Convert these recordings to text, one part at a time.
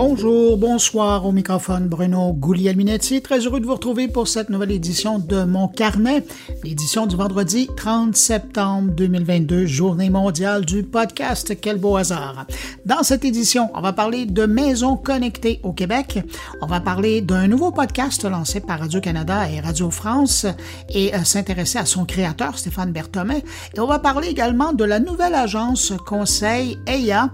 Bonjour, bonsoir au microphone Bruno Guglielminetti. Très heureux de vous retrouver pour cette nouvelle édition de Mon Carnet, l'édition du vendredi 30 septembre 2022, journée mondiale du podcast. Quel beau hasard. Dans cette édition, on va parler de maisons connectées au Québec. On va parler d'un nouveau podcast lancé par Radio-Canada et Radio France et euh, s'intéresser à son créateur, Stéphane Berthomet. Et on va parler également de la nouvelle agence conseil EIA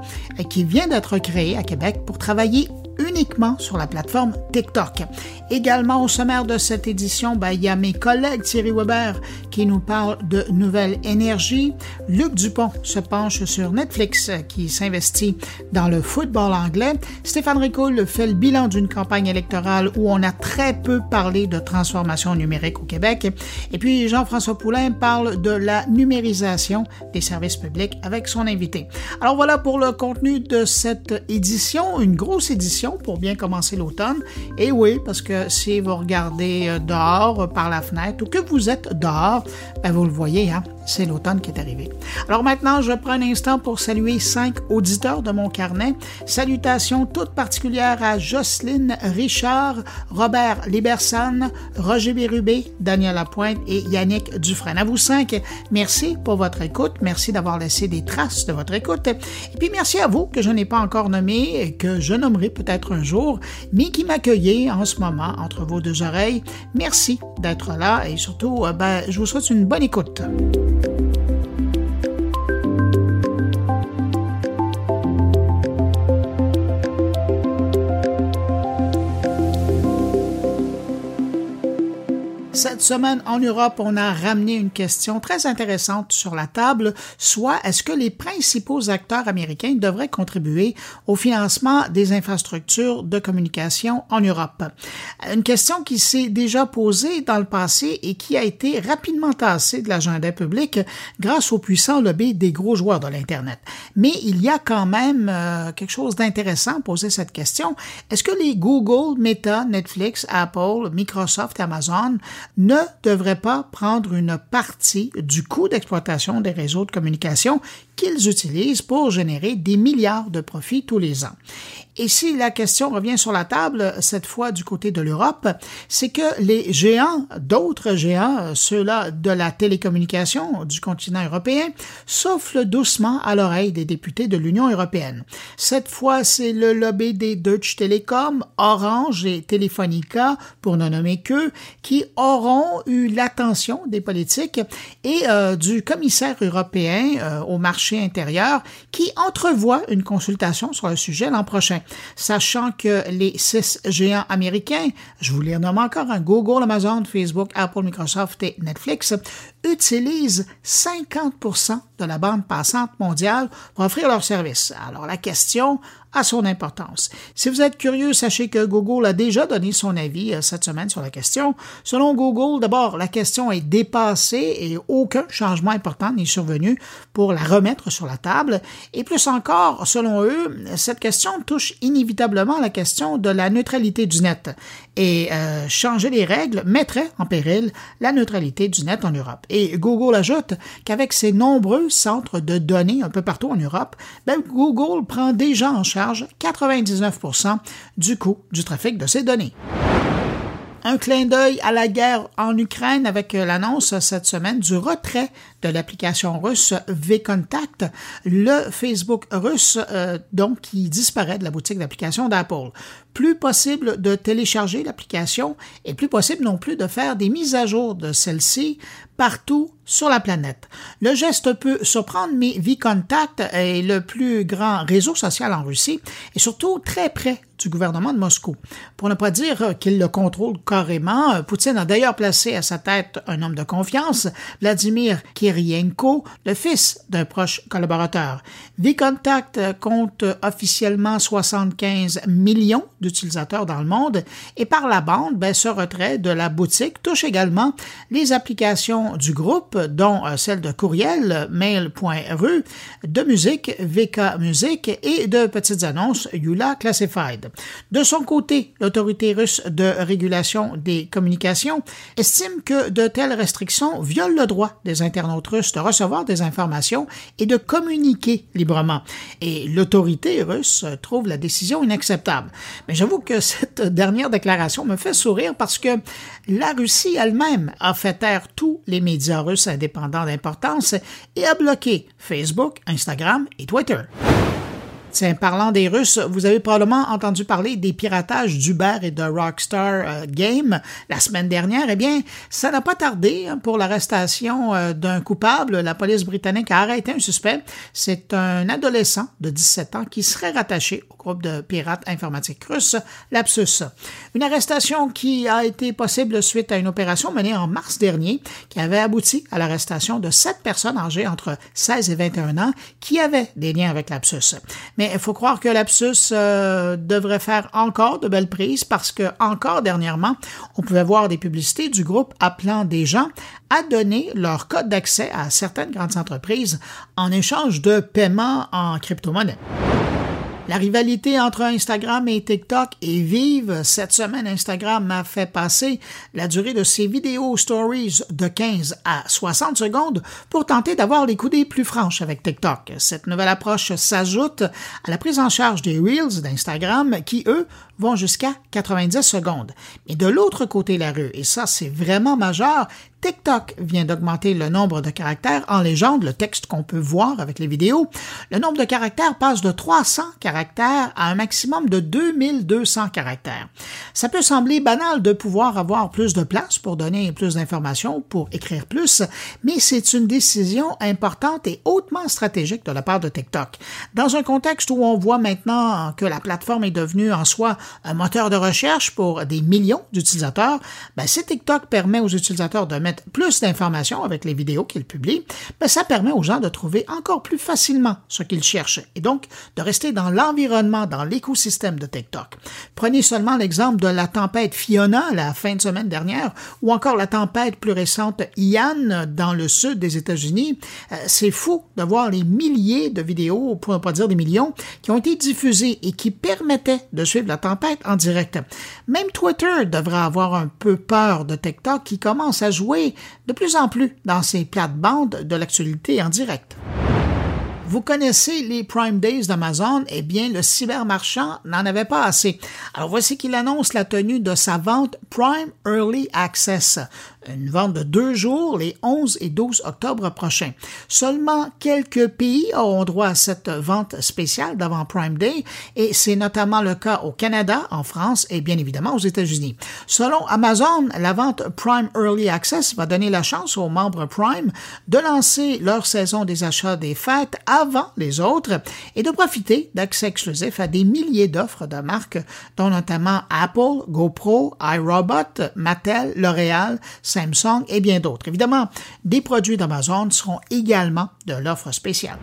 qui vient d'être créée à Québec pour travailler ぎ uniquement sur la plateforme TikTok. Également au sommaire de cette édition, ben, il y a mes collègues Thierry Weber qui nous parle de nouvelles énergies. Luc Dupont se penche sur Netflix qui s'investit dans le football anglais. Stéphane Ricoul fait le bilan d'une campagne électorale où on a très peu parlé de transformation numérique au Québec. Et puis Jean-François Poulain parle de la numérisation des services publics avec son invité. Alors voilà pour le contenu de cette édition, une grosse édition pour bien commencer l'automne. Et oui, parce que si vous regardez euh, dehors euh, par la fenêtre ou que vous êtes dehors, ben vous le voyez, hein, c'est l'automne qui est arrivé. Alors maintenant, je prends un instant pour saluer cinq auditeurs de mon carnet. Salutations toutes particulières à Jocelyne Richard, Robert Libersan, Roger Bérubé, Daniel Lapointe et Yannick Dufresne. À vous cinq, merci pour votre écoute. Merci d'avoir laissé des traces de votre écoute. Et puis merci à vous que je n'ai pas encore nommé et que je nommerai peut-être un jour, mais qui m'accueillez en ce moment entre vos deux oreilles. Merci d'être là et surtout, euh, ben, je vous souhaite une bonne écoute. Thank you Cette semaine en Europe, on a ramené une question très intéressante sur la table, soit est-ce que les principaux acteurs américains devraient contribuer au financement des infrastructures de communication en Europe? Une question qui s'est déjà posée dans le passé et qui a été rapidement tassée de l'agenda public grâce au puissant lobby des gros joueurs de l'Internet. Mais il y a quand même euh, quelque chose d'intéressant à poser cette question. Est-ce que les Google, Meta, Netflix, Apple, Microsoft, Amazon ne devraient pas prendre une partie du coût d'exploitation des réseaux de communication qu'ils utilisent pour générer des milliards de profits tous les ans. Et si la question revient sur la table, cette fois du côté de l'Europe, c'est que les géants, d'autres géants, ceux-là de la télécommunication du continent européen, soufflent doucement à l'oreille des députés de l'Union européenne. Cette fois, c'est le lobby des Deutsche Telekom, Orange et Telefonica, pour ne nommer qu'eux, qui auront eu l'attention des politiques et euh, du commissaire européen euh, au marché intérieur qui entrevoit une consultation sur le sujet l'an prochain. Sachant que les six géants américains, je vous les nomme encore, un Google, Amazon, Facebook, Apple, Microsoft et Netflix, utilisent 50% de la bande passante mondiale pour offrir leurs services. Alors la question a son importance. Si vous êtes curieux, sachez que Google a déjà donné son avis euh, cette semaine sur la question. Selon Google, d'abord, la question est dépassée et aucun changement important n'est survenu pour la remettre sur la table. Et plus encore, selon eux, cette question touche inévitablement la question de la neutralité du net. Et euh, changer les règles mettrait en péril la neutralité du net en Europe. Et Google ajoute qu'avec ses nombreux centres de données un peu partout en Europe, ben, Google prend déjà en charge 99% du coût du trafic de ces données. Un clin d'œil à la guerre en Ukraine avec l'annonce cette semaine du retrait de l'application russe VKontact, le Facebook russe euh, donc qui disparaît de la boutique d'application d'Apple. Plus possible de télécharger l'application et plus possible non plus de faire des mises à jour de celle-ci partout sur la planète. Le geste peut surprendre, mais VKontact est le plus grand réseau social en Russie et surtout très près du gouvernement de Moscou. Pour ne pas dire qu'il le contrôle carrément, Poutine a d'ailleurs placé à sa tête un homme de confiance, Vladimir Kirienko, le fils d'un proche collaborateur. VKontact compte officiellement 75 millions d'utilisateurs dans le monde et par la bande, ben, ce retrait de la boutique touche également les applications du groupe, dont euh, celle de courriel mail.ru, de musique VK Music et de petites annonces Yula Classified. De son côté, l'autorité russe de régulation des communications estime que de telles restrictions violent le droit des internautes russes de recevoir des informations et de communiquer librement. Et l'autorité russe trouve la décision inacceptable. J'avoue que cette dernière déclaration me fait sourire parce que la Russie elle-même a fait taire tous les médias russes indépendants d'importance et a bloqué Facebook, Instagram et Twitter. Tiens, parlant des Russes, vous avez probablement entendu parler des piratages d'Uber et de Rockstar euh, Game la semaine dernière. Eh bien, ça n'a pas tardé hein, pour l'arrestation euh, d'un coupable. La police britannique a arrêté un suspect. C'est un adolescent de 17 ans qui serait rattaché au groupe de pirates informatiques russes, Lapsus. Une arrestation qui a été possible suite à une opération menée en mars dernier qui avait abouti à l'arrestation de sept personnes âgées entre 16 et 21 ans qui avaient des liens avec Lapsus. Mais mais il faut croire que Lapsus euh, devrait faire encore de belles prises parce que encore dernièrement, on pouvait voir des publicités du groupe appelant des gens à donner leur code d'accès à certaines grandes entreprises en échange de paiements en crypto-monnaie. La rivalité entre Instagram et TikTok est vive. Cette semaine, Instagram a fait passer la durée de ses vidéos stories de 15 à 60 secondes pour tenter d'avoir les coudées plus franches avec TikTok. Cette nouvelle approche s'ajoute à la prise en charge des Reels d'Instagram qui, eux, vont jusqu'à 90 secondes. Mais de l'autre côté de la rue, et ça c'est vraiment majeur, TikTok vient d'augmenter le nombre de caractères en légende, le texte qu'on peut voir avec les vidéos. Le nombre de caractères passe de 300 caractères à un maximum de 2200 caractères. Ça peut sembler banal de pouvoir avoir plus de place pour donner plus d'informations, pour écrire plus, mais c'est une décision importante et hautement stratégique de la part de TikTok. Dans un contexte où on voit maintenant que la plateforme est devenue en soi un moteur de recherche pour des millions d'utilisateurs, ben, si TikTok permet aux utilisateurs de mettre plus d'informations avec les vidéos qu'il publie, mais ça permet aux gens de trouver encore plus facilement ce qu'ils cherchent et donc de rester dans l'environnement, dans l'écosystème de TikTok. Prenez seulement l'exemple de la tempête Fiona la fin de semaine dernière ou encore la tempête plus récente Ian dans le sud des États-Unis. Euh, c'est fou de voir les milliers de vidéos, pour ne pas dire des millions, qui ont été diffusées et qui permettaient de suivre la tempête en direct. Même Twitter devrait avoir un peu peur de TikTok qui commence à jouer de plus en plus dans ces plates-bandes de l'actualité en direct. Vous connaissez les Prime Days d'Amazon? Eh bien, le cybermarchand n'en avait pas assez. Alors voici qu'il annonce la tenue de sa vente Prime Early Access, une vente de deux jours les 11 et 12 octobre prochains. Seulement quelques pays auront droit à cette vente spéciale d'avant Prime Day et c'est notamment le cas au Canada, en France et bien évidemment aux États-Unis. Selon Amazon, la vente Prime Early Access va donner la chance aux membres Prime de lancer leur saison des achats des fêtes avant les autres et de profiter d'accès exclusif à des milliers d'offres de marques dont notamment Apple, GoPro, iRobot, Mattel, L'Oréal, Samsung et bien d'autres. Évidemment, des produits d'Amazon seront également de l'offre spéciale.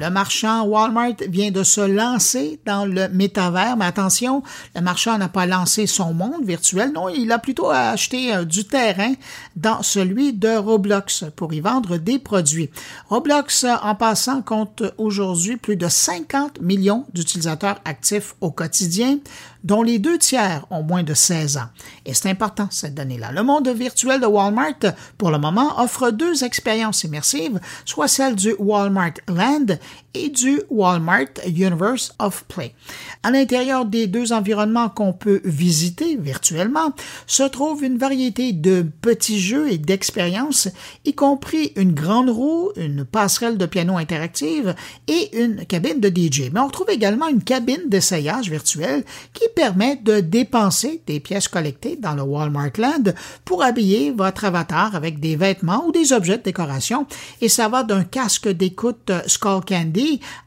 Le marchand Walmart vient de se lancer dans le métavers, mais attention, le marchand n'a pas lancé son monde virtuel, non, il a plutôt acheté euh, du terrain dans celui de Roblox pour y vendre des produits. Roblox, en passant, compte aujourd'hui plus de 50 millions d'utilisateurs actifs au quotidien, dont les deux tiers ont moins de 16 ans. Et c'est important, cette donnée-là. Le monde virtuel de Walmart, pour le moment, offre deux expériences immersives, soit celle du Walmart Land et du Walmart Universe of Play. À l'intérieur des deux environnements qu'on peut visiter virtuellement se trouve une variété de petits jeux et d'expériences, y compris une grande roue, une passerelle de piano interactive et une cabine de DJ. Mais on trouve également une cabine d'essayage virtuel qui permet de dépenser des pièces collectées dans le Walmart Land pour habiller votre avatar avec des vêtements ou des objets de décoration et ça va d'un casque d'écoute Skull Candy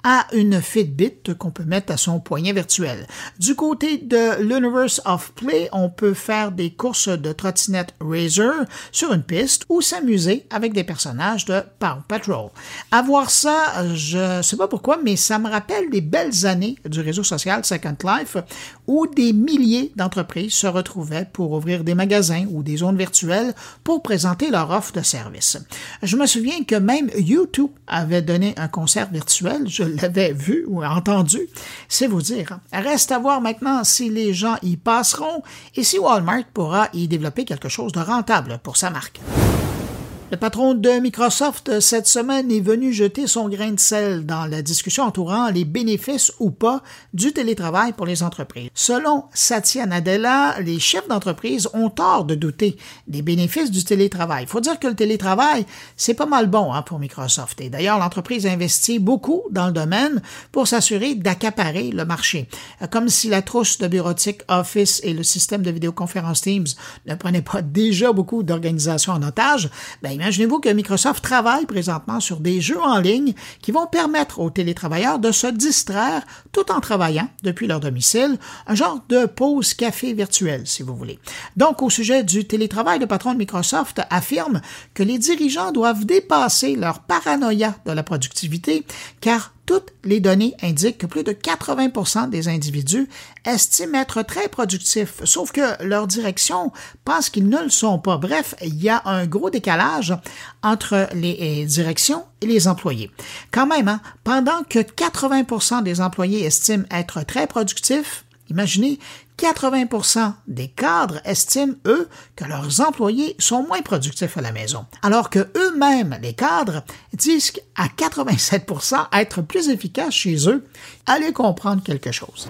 à une Fitbit qu'on peut mettre à son poignet virtuel. Du côté de l'Universe of Play, on peut faire des courses de trottinette Razer sur une piste ou s'amuser avec des personnages de Paw Patrol. À ça, je sais pas pourquoi, mais ça me rappelle les belles années du réseau social Second Life où des milliers d'entreprises se retrouvaient pour ouvrir des magasins ou des zones virtuelles pour présenter leur offre de services. Je me souviens que même YouTube avait donné un concert virtuel, je l'avais vu ou entendu, c'est vous dire. Reste à voir maintenant si les gens y passeront et si Walmart pourra y développer quelque chose de rentable pour sa marque. Le patron de Microsoft cette semaine est venu jeter son grain de sel dans la discussion entourant les bénéfices ou pas du télétravail pour les entreprises. Selon Satya Nadella, les chefs d'entreprise ont tort de douter des bénéfices du télétravail. Il faut dire que le télétravail, c'est pas mal bon hein, pour Microsoft. Et d'ailleurs, l'entreprise investit beaucoup dans le domaine pour s'assurer d'accaparer le marché. Comme si la trousse de bureautique Office et le système de vidéoconférence Teams ne prenaient pas déjà beaucoup d'organisations en otage, ben, Imaginez-vous que Microsoft travaille présentement sur des jeux en ligne qui vont permettre aux télétravailleurs de se distraire tout en travaillant depuis leur domicile, un genre de pause café virtuel, si vous voulez. Donc, au sujet du télétravail, le patron de Microsoft affirme que les dirigeants doivent dépasser leur paranoïa de la productivité, car toutes les données indiquent que plus de 80% des individus estiment être très productifs, sauf que leur direction pense qu'ils ne le sont pas. Bref, il y a un gros décalage entre les euh, directions et les employés. Quand même, hein, pendant que 80% des employés estiment être très productifs, Imaginez, 80% des cadres estiment, eux, que leurs employés sont moins productifs à la maison, alors que eux-mêmes, les cadres, disent à 87% être plus efficaces chez eux. Allez comprendre quelque chose.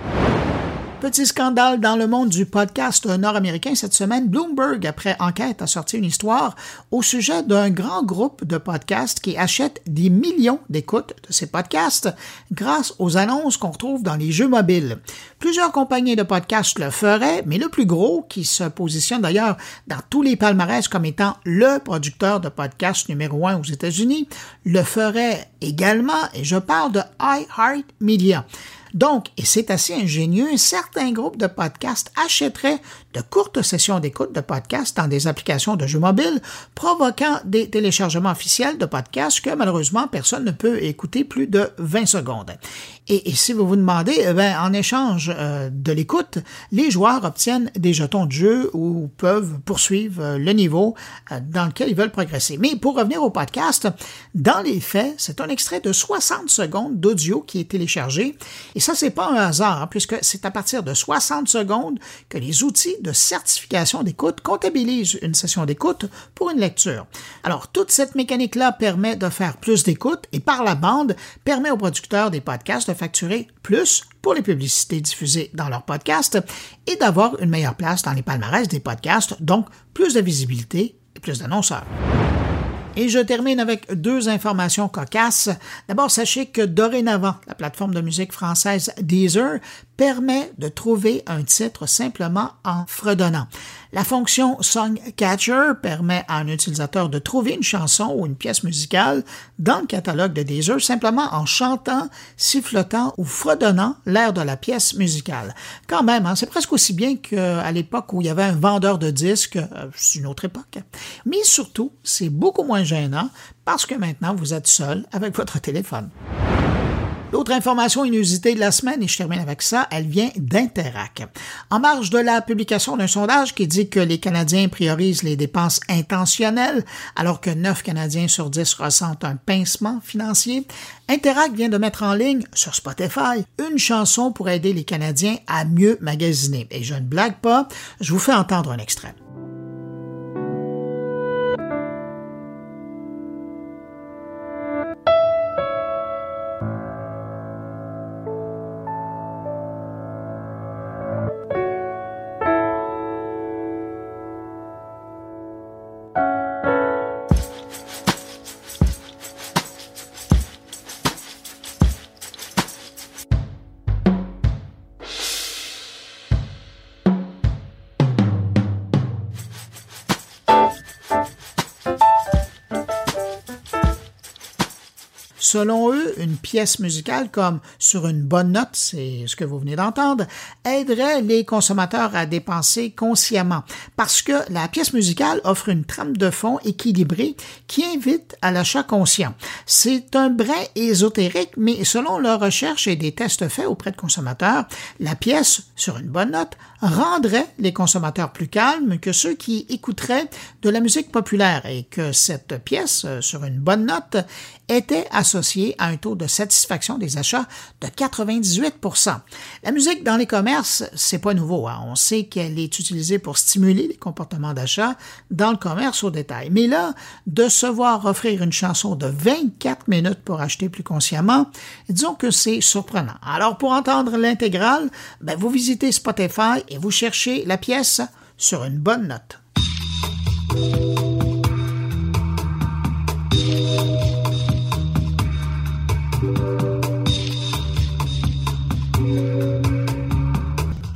Petit scandale dans le monde du podcast nord-américain cette semaine. Bloomberg, après enquête, a sorti une histoire au sujet d'un grand groupe de podcasts qui achète des millions d'écoutes de ces podcasts grâce aux annonces qu'on retrouve dans les jeux mobiles. Plusieurs compagnies de podcasts le feraient, mais le plus gros, qui se positionne d'ailleurs dans tous les palmarès comme étant le producteur de podcasts numéro un aux États-Unis, le ferait également, et je parle de iHeartMedia. Donc, et c'est assez ingénieux, un certain groupe de podcasts achèterait de courtes sessions d'écoute de podcasts dans des applications de jeux mobiles, provoquant des téléchargements officiels de podcasts que malheureusement personne ne peut écouter plus de 20 secondes. Et, si vous vous demandez, eh en échange euh, de l'écoute, les joueurs obtiennent des jetons de jeu ou peuvent poursuivre euh, le niveau euh, dans lequel ils veulent progresser. Mais pour revenir au podcast, dans les faits, c'est un extrait de 60 secondes d'audio qui est téléchargé. Et ça, c'est pas un hasard, hein, puisque c'est à partir de 60 secondes que les outils de certification d'écoute comptabilisent une session d'écoute pour une lecture. Alors, toute cette mécanique-là permet de faire plus d'écoute et par la bande permet aux producteurs des podcasts de facturer plus pour les publicités diffusées dans leur podcast et d'avoir une meilleure place dans les palmarès des podcasts, donc plus de visibilité et plus d'annonceurs. Et je termine avec deux informations cocasses. D'abord, sachez que dorénavant, la plateforme de musique française Deezer permet de trouver un titre simplement en fredonnant. La fonction Song Catcher permet à un utilisateur de trouver une chanson ou une pièce musicale dans le catalogue de Deezer simplement en chantant, sifflotant ou fredonnant l'air de la pièce musicale. Quand même, hein, c'est presque aussi bien qu'à l'époque où il y avait un vendeur de disques, euh, c'est une autre époque. Mais surtout, c'est beaucoup moins gênant parce que maintenant vous êtes seul avec votre téléphone. L'autre information inusitée de la semaine, et je termine avec ça, elle vient d'Interac. En marge de la publication d'un sondage qui dit que les Canadiens priorisent les dépenses intentionnelles, alors que 9 Canadiens sur 10 ressentent un pincement financier, Interac vient de mettre en ligne sur Spotify une chanson pour aider les Canadiens à mieux magasiner. Et je ne blague pas, je vous fais entendre un extrait. Selon eux, une pièce musicale comme Sur une bonne note, c'est ce que vous venez d'entendre, aiderait les consommateurs à dépenser consciemment parce que la pièce musicale offre une trame de fond équilibrée qui invite à l'achat conscient. C'est un brin ésotérique, mais selon leurs recherches et des tests faits auprès de consommateurs, la pièce Sur une bonne note rendrait les consommateurs plus calmes que ceux qui écouteraient de la musique populaire et que cette pièce, sur une bonne note, était associée à un taux de satisfaction des achats de 98% La musique dans les commerces, c'est pas nouveau. Hein. On sait qu'elle est utilisée pour stimuler les comportements d'achat dans le commerce au détail. Mais là, de se voir offrir une chanson de 24 minutes pour acheter plus consciemment, disons que c'est surprenant. Alors, pour entendre l'intégrale, ben, vous visitez Spotify et vous cherchez la pièce sur une bonne note.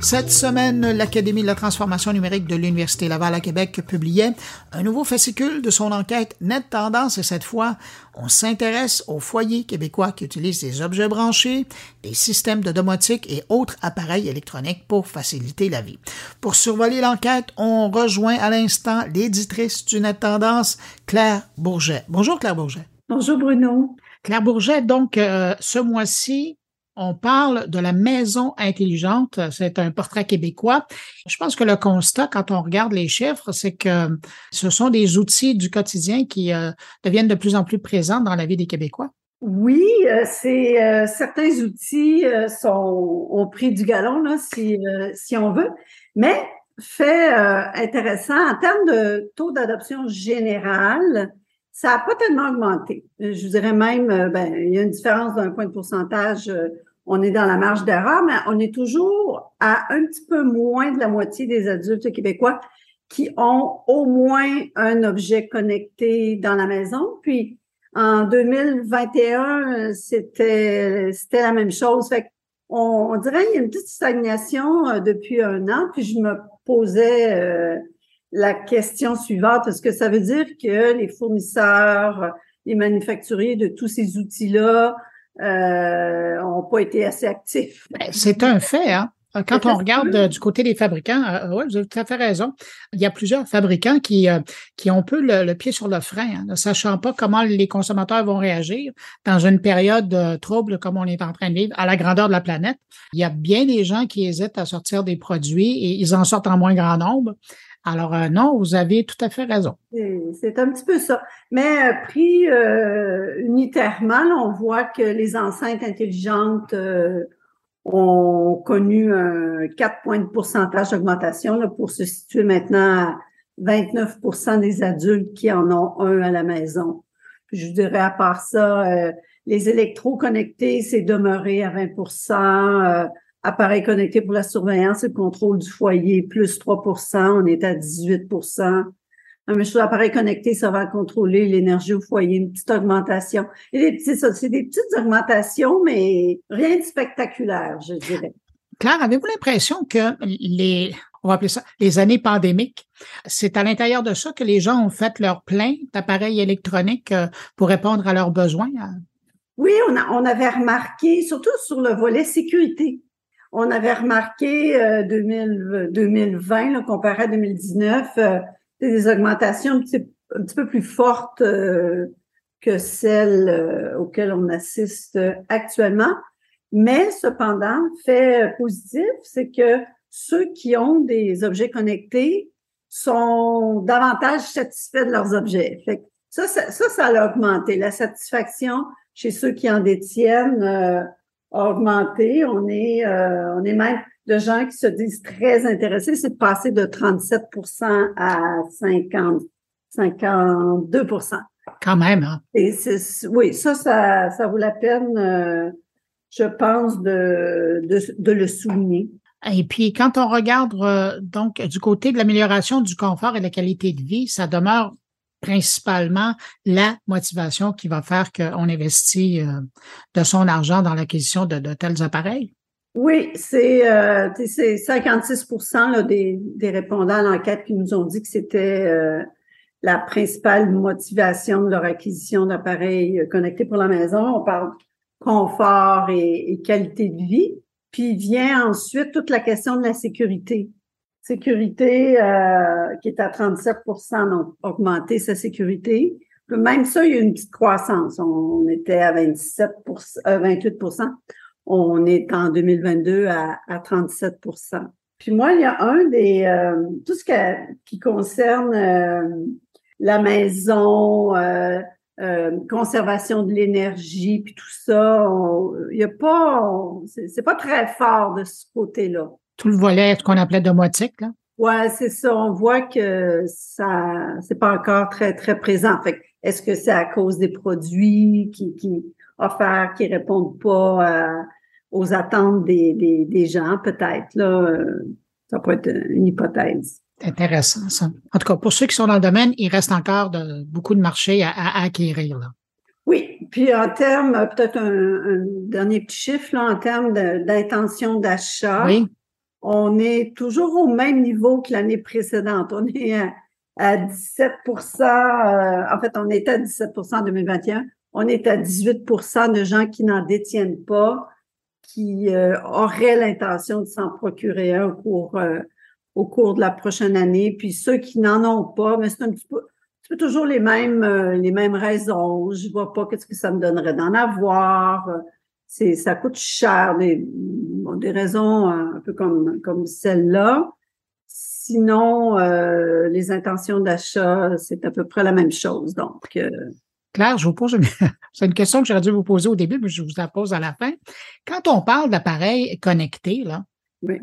Cette semaine, l'Académie de la transformation numérique de l'Université Laval à Québec publiait un nouveau fascicule de son enquête Net Tendance et cette fois, on s'intéresse aux foyers québécois qui utilisent des objets branchés, des systèmes de domotique et autres appareils électroniques pour faciliter la vie. Pour survoler l'enquête, on rejoint à l'instant l'éditrice du Net Tendance, Claire Bourget. Bonjour Claire Bourget. Bonjour Bruno. Claire Bourget, donc euh, ce mois-ci, on parle de la maison intelligente. C'est un portrait québécois. Je pense que le constat, quand on regarde les chiffres, c'est que ce sont des outils du quotidien qui euh, deviennent de plus en plus présents dans la vie des Québécois. Oui, euh, c'est euh, certains outils sont au prix du galon, si, si on veut. Mais fait intéressant, en termes de taux d'adoption général, ça n'a pas tellement augmenté. Je vous dirais même, ben, il y a une différence d'un point de pourcentage on est dans la marge d'erreur, mais on est toujours à un petit peu moins de la moitié des adultes québécois qui ont au moins un objet connecté dans la maison. Puis en 2021, c'était c'était la même chose. Fait on, dirait qu'il y a une petite stagnation euh, depuis un an. Puis je me posais euh, la question suivante est-ce que ça veut dire que les fournisseurs, les manufacturiers de tous ces outils-là euh, pas été assez actifs. Ben, c'est un fait, hein? Quand on regarde euh, du côté des fabricants, euh, vous avez tout à fait raison. Il y a plusieurs fabricants qui, euh, qui ont peu le, pied sur le frein, hein, ne sachant pas comment les consommateurs vont réagir dans une période trouble comme on est en train de vivre à la grandeur de la planète. Il y a bien des gens qui hésitent à sortir des produits et ils en sortent en moins grand nombre. Alors euh, non, vous avez tout à fait raison. C'est un petit peu ça. Mais euh, pris euh, unitairement, on voit que les enceintes intelligentes ont connu un 4 points de pourcentage d'augmentation pour se situer maintenant à 29% des adultes qui en ont un à la maison. je dirais à part ça, les électros connectés, c'est demeuré à 20 appareil connecté pour la surveillance et le contrôle du foyer, plus 3% on est à 18% un appareil connecté, ça va contrôler l'énergie au foyer, une petite augmentation. Et c'est des petites augmentations, mais rien de spectaculaire, je dirais. Claire, avez-vous l'impression que les, on va appeler ça, les années pandémiques, c'est à l'intérieur de ça que les gens ont fait leur plein d'appareils électroniques euh, pour répondre à leurs besoins? Oui, on, a, on avait remarqué, surtout sur le volet sécurité, on avait remarqué euh, 2000, 2020, comparé à 2019, euh, des augmentations un petit, peu plus fortes euh, que celles euh, auxquelles on assiste actuellement. Mais cependant, fait positif, c'est que ceux qui ont des objets connectés sont davantage satisfaits de leurs objets. Fait ça, ça, ça, ça a augmenté. La satisfaction chez ceux qui en détiennent augmenté. On est, euh, on est même de gens qui se disent très intéressés. C'est de passer de 37% à 50, 52 Quand même, hein? Et oui, ça, ça, ça vaut la peine, euh, je pense, de, de, de, le souligner. Et puis, quand on regarde euh, donc du côté de l'amélioration du confort et de la qualité de vie, ça demeure principalement la motivation qui va faire qu'on investit euh, de son argent dans l'acquisition de, tels appareils? Oui, c'est euh, 56 là, des, des, répondants à l'enquête qui nous ont dit que c'était euh, la principale motivation de leur acquisition d'appareils connectés pour la maison. On parle confort et, qualité de vie. Puis vient ensuite toute la question de la sécurité. Sécurité euh, qui est à 37 donc augmenter sa sécurité. Même ça, il y a une petite croissance. On était à 27 28% On est en 2022 à, à 37% Puis moi, il y a un des euh, tout ce qui concerne euh, la maison, euh, euh, conservation de l'énergie, puis tout ça, il y a pas, c'est pas très fort de ce côté-là. Tout le volet, ce qu'on appelait domotique, là. Ouais, c'est ça. On voit que ça, c'est pas encore très très présent. Fait est-ce que c'est à cause des produits qui, qui offerts qui répondent pas euh, aux attentes des, des, des gens, peut-être là? Ça peut être une hypothèse intéressant, ça. En tout cas, pour ceux qui sont dans le domaine, il reste encore de, beaucoup de marchés à, acquérir. Là. Oui, puis en termes, peut-être un, dernier petit chiffre, là, en termes d'intention d'achat, oui. On est toujours au même niveau que l'année précédente. On est à, 17% euh, en fait, on était à 17% en 2021. On est à 18% de gens qui n'en détiennent pas, qui euh, auraient l'intention de s'en procurer un pour euh, au cours de la prochaine année. Puis ceux qui n'en ont pas, mais c'est un petit peu, toujours les mêmes, euh, les mêmes raisons. Je vois pas qu'est-ce que ça me donnerait d'en avoir. C'est, ça coûte cher. Des, des raisons un peu comme, comme celle-là. Sinon, euh, les intentions d'achat, c'est à peu près la même chose. Donc, euh, Claire, je vous pose une, c'est une question que j'aurais dû vous poser au début, mais je vous la pose à la fin. Quand on parle d'appareils connectés, là,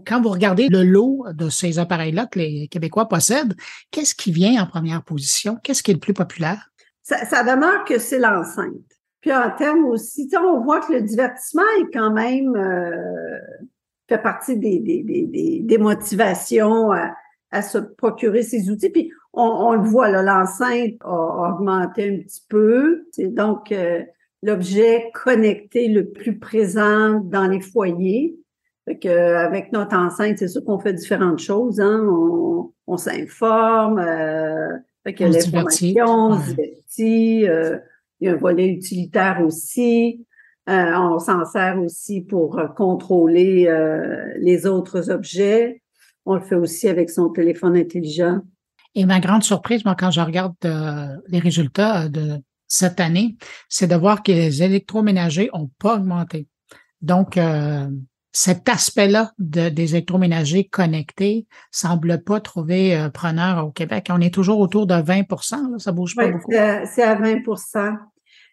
quand vous regardez le lot de ces appareils-là que les Québécois possèdent, qu'est-ce qui vient en première position? Qu'est-ce qui est le plus populaire? Ça, demeure que c'est l'enceinte. Puis en termes aussi, on voit que le divertissement est quand même euh, fait partie des, des, des, motivations à, se procurer ces outils. Puis on, le voit, l'enceinte a, augmenté un petit peu. C'est donc euh, l'objet connecté le plus présent dans les foyers. Fait que, avec notre enceinte, c'est sûr qu'on fait différentes choses. Hein? On, on s'informe, euh, fait que l'information, on se divertit, euh, il y a un volet utilitaire aussi. Euh, on s'en sert aussi pour contrôler euh, les autres objets. On le fait aussi avec son téléphone intelligent. Et ma grande surprise, moi, quand je regarde les résultats de cette année, c'est de voir que les électroménagers ont pas augmenté. Donc, cet aspect-là de, des électroménagers connectés semble pas trouver euh, preneur au Québec. On est toujours autour de 20 là, ça bouge pas beaucoup. C'est à 20%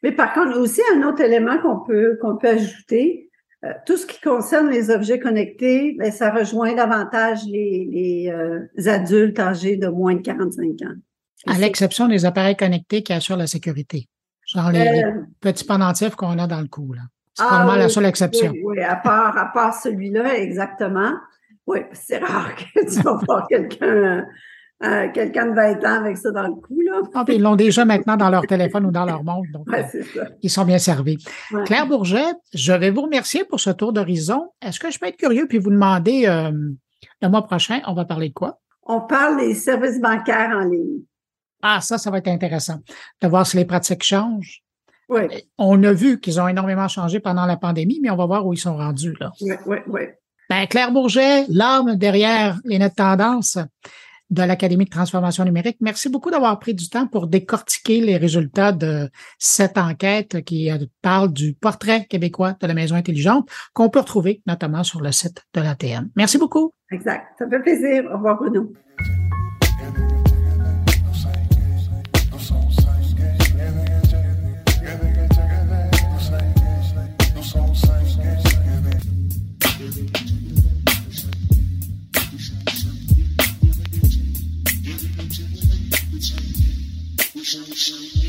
Mais par contre, aussi un autre élément qu'on peut qu'on peut ajouter, euh, tout ce qui concerne les objets connectés, ben, ça rejoint davantage les, les euh, adultes âgés de moins de 45 ans. À l'exception des appareils connectés qui assurent la sécurité, genre les, petits pendentifs qu'on a dans le cou. Là. C'est ah, la seule exception. Oui, à part, à part celui-là, exactement. Oui, c'est rare que tu vas voir quelqu'un euh, quelqu'un de 20 ans avec ça dans le cou. Là. Ah, ils l'ont déjà maintenant dans leur téléphone ou dans leur montre. Donc, ouais, euh, ils sont bien servis. Claire Bourget, je vais vous remercier pour ce tour d'horizon. Est-ce que je peux être curieux puis vous demander euh, le mois prochain, on va parler de quoi? On parle des services bancaires en ligne. Ah, ça, ça va être intéressant de voir si les pratiques changent. Oui. On a vu qu'ils ont énormément changé pendant la pandémie, mais on va voir où ils sont rendus. Là. Oui, oui, oui. Ben, Claire Bourget, l'âme derrière les notes tendances de l'Académie de transformation numérique. Merci beaucoup d'avoir pris du temps pour décortiquer les résultats de cette enquête qui euh, parle du portrait québécois de la maison intelligente qu'on peut retrouver notamment sur le site de l'ATM. Merci beaucoup. Exact. Ça fait plaisir. Au revoir, Bruno. Shh, shh.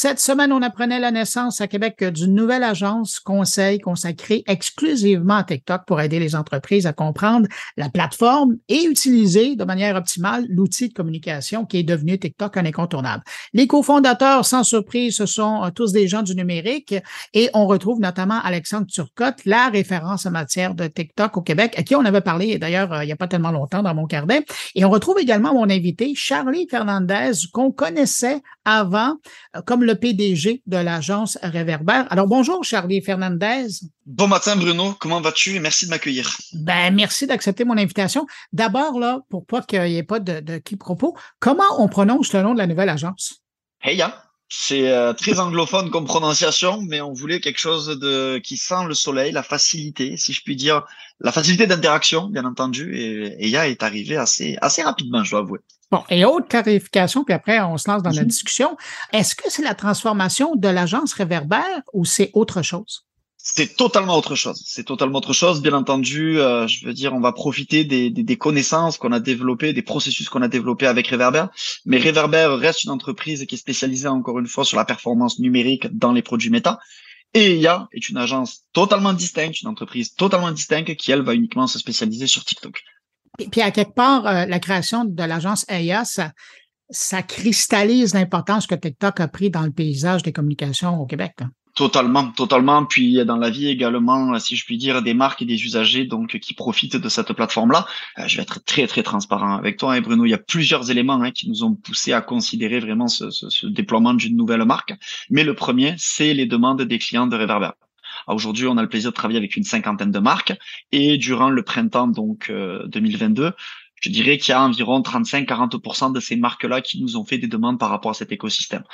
Cette semaine, on apprenait la naissance à Québec d'une nouvelle agence conseil consacrée exclusivement à TikTok pour aider les entreprises à comprendre la plateforme et utiliser de manière optimale l'outil de communication qui est devenu TikTok un incontournable. Les cofondateurs, sans surprise, ce sont euh, tous des gens du numérique et on retrouve notamment Alexandre Turcotte, la référence en matière de TikTok au Québec, à qui on avait parlé d'ailleurs euh, il n'y a pas tellement longtemps dans mon carnet. Et on retrouve également mon invité, Charlie Fernandez, qu'on connaissait avant euh, comme le PDG de l'agence Réverbère. Alors bonjour Charlie Fernandez. Bon matin Bruno, comment vas-tu? Et merci de m'accueillir. Ben merci d'accepter mon invitation. D'abord là, pour pas qu'il n'y ait pas de, de quiproquo, comment on prononce le nom de la nouvelle agence? Heya. C'est euh, très anglophone comme prononciation, mais on voulait quelque chose de qui sent le soleil, la facilité, si je puis dire, la facilité d'interaction, bien entendu. Et Eya est arrivé assez assez rapidement, je dois avouer. Bon, et autre clarification, puis après on se lance dans la mhm. discussion. Est-ce que c'est la transformation de l'agence Réverbère ou c'est autre chose? C'est totalement autre chose. C'est totalement autre chose. Bien entendu, euh, je veux dire, on va profiter des, connaissances qu'on a développées, des processus qu'on a développés avec Reverber. Mais Reverber reste une entreprise qui est spécialisée encore une fois sur la performance numérique dans les produits méta. Et IA est une agence totalement distincte, une entreprise totalement distincte qui, elle, va uniquement se spécialiser sur TikTok. Et puis, à quelque part, euh, la création de l'agence IA, ça, ça cristallise l'importance que TikTok a pris dans le paysage des communications au Québec. Totalement, totalement. Puis dans la vie également, si je puis dire, des marques et des usagers donc qui profitent de cette plateforme-là. Euh, je vais être très très transparent avec toi, hein, Bruno. Il y a plusieurs éléments hein, qui nous ont poussé à considérer vraiment ce, déploiement d'une nouvelle marque. Mais le premier, c'est les demandes des clients de Reverber. Aujourd'hui, on a le plaisir de travailler avec une cinquantaine de marques et durant le printemps donc 2022, euh, je dirais qu'il y a environ 35-40% de ces marques-là qui nous ont fait des demandes par rapport à cet écosystème.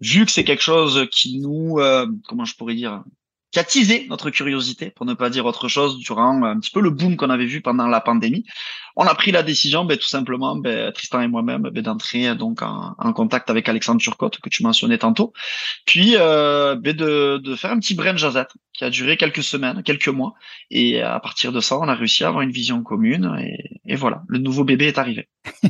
Vu que c'est quelque chose qui nous, euh, comment je pourrais dire, qui a teasé notre curiosité, pour ne pas dire autre chose, durant un petit peu le boom qu'on avait vu pendant la pandémie. On a pris la décision, ben, tout simplement, ben, Tristan et moi-même, ben, d'entrer donc en, en, contact avec Alexandre Turcotte, que tu mentionnais tantôt, puis euh, ben, de, de, faire un petit brain jazette qui a duré quelques semaines, quelques mois, et à partir de ça, on a réussi à avoir une vision commune, et, et voilà, le nouveau bébé est arrivé.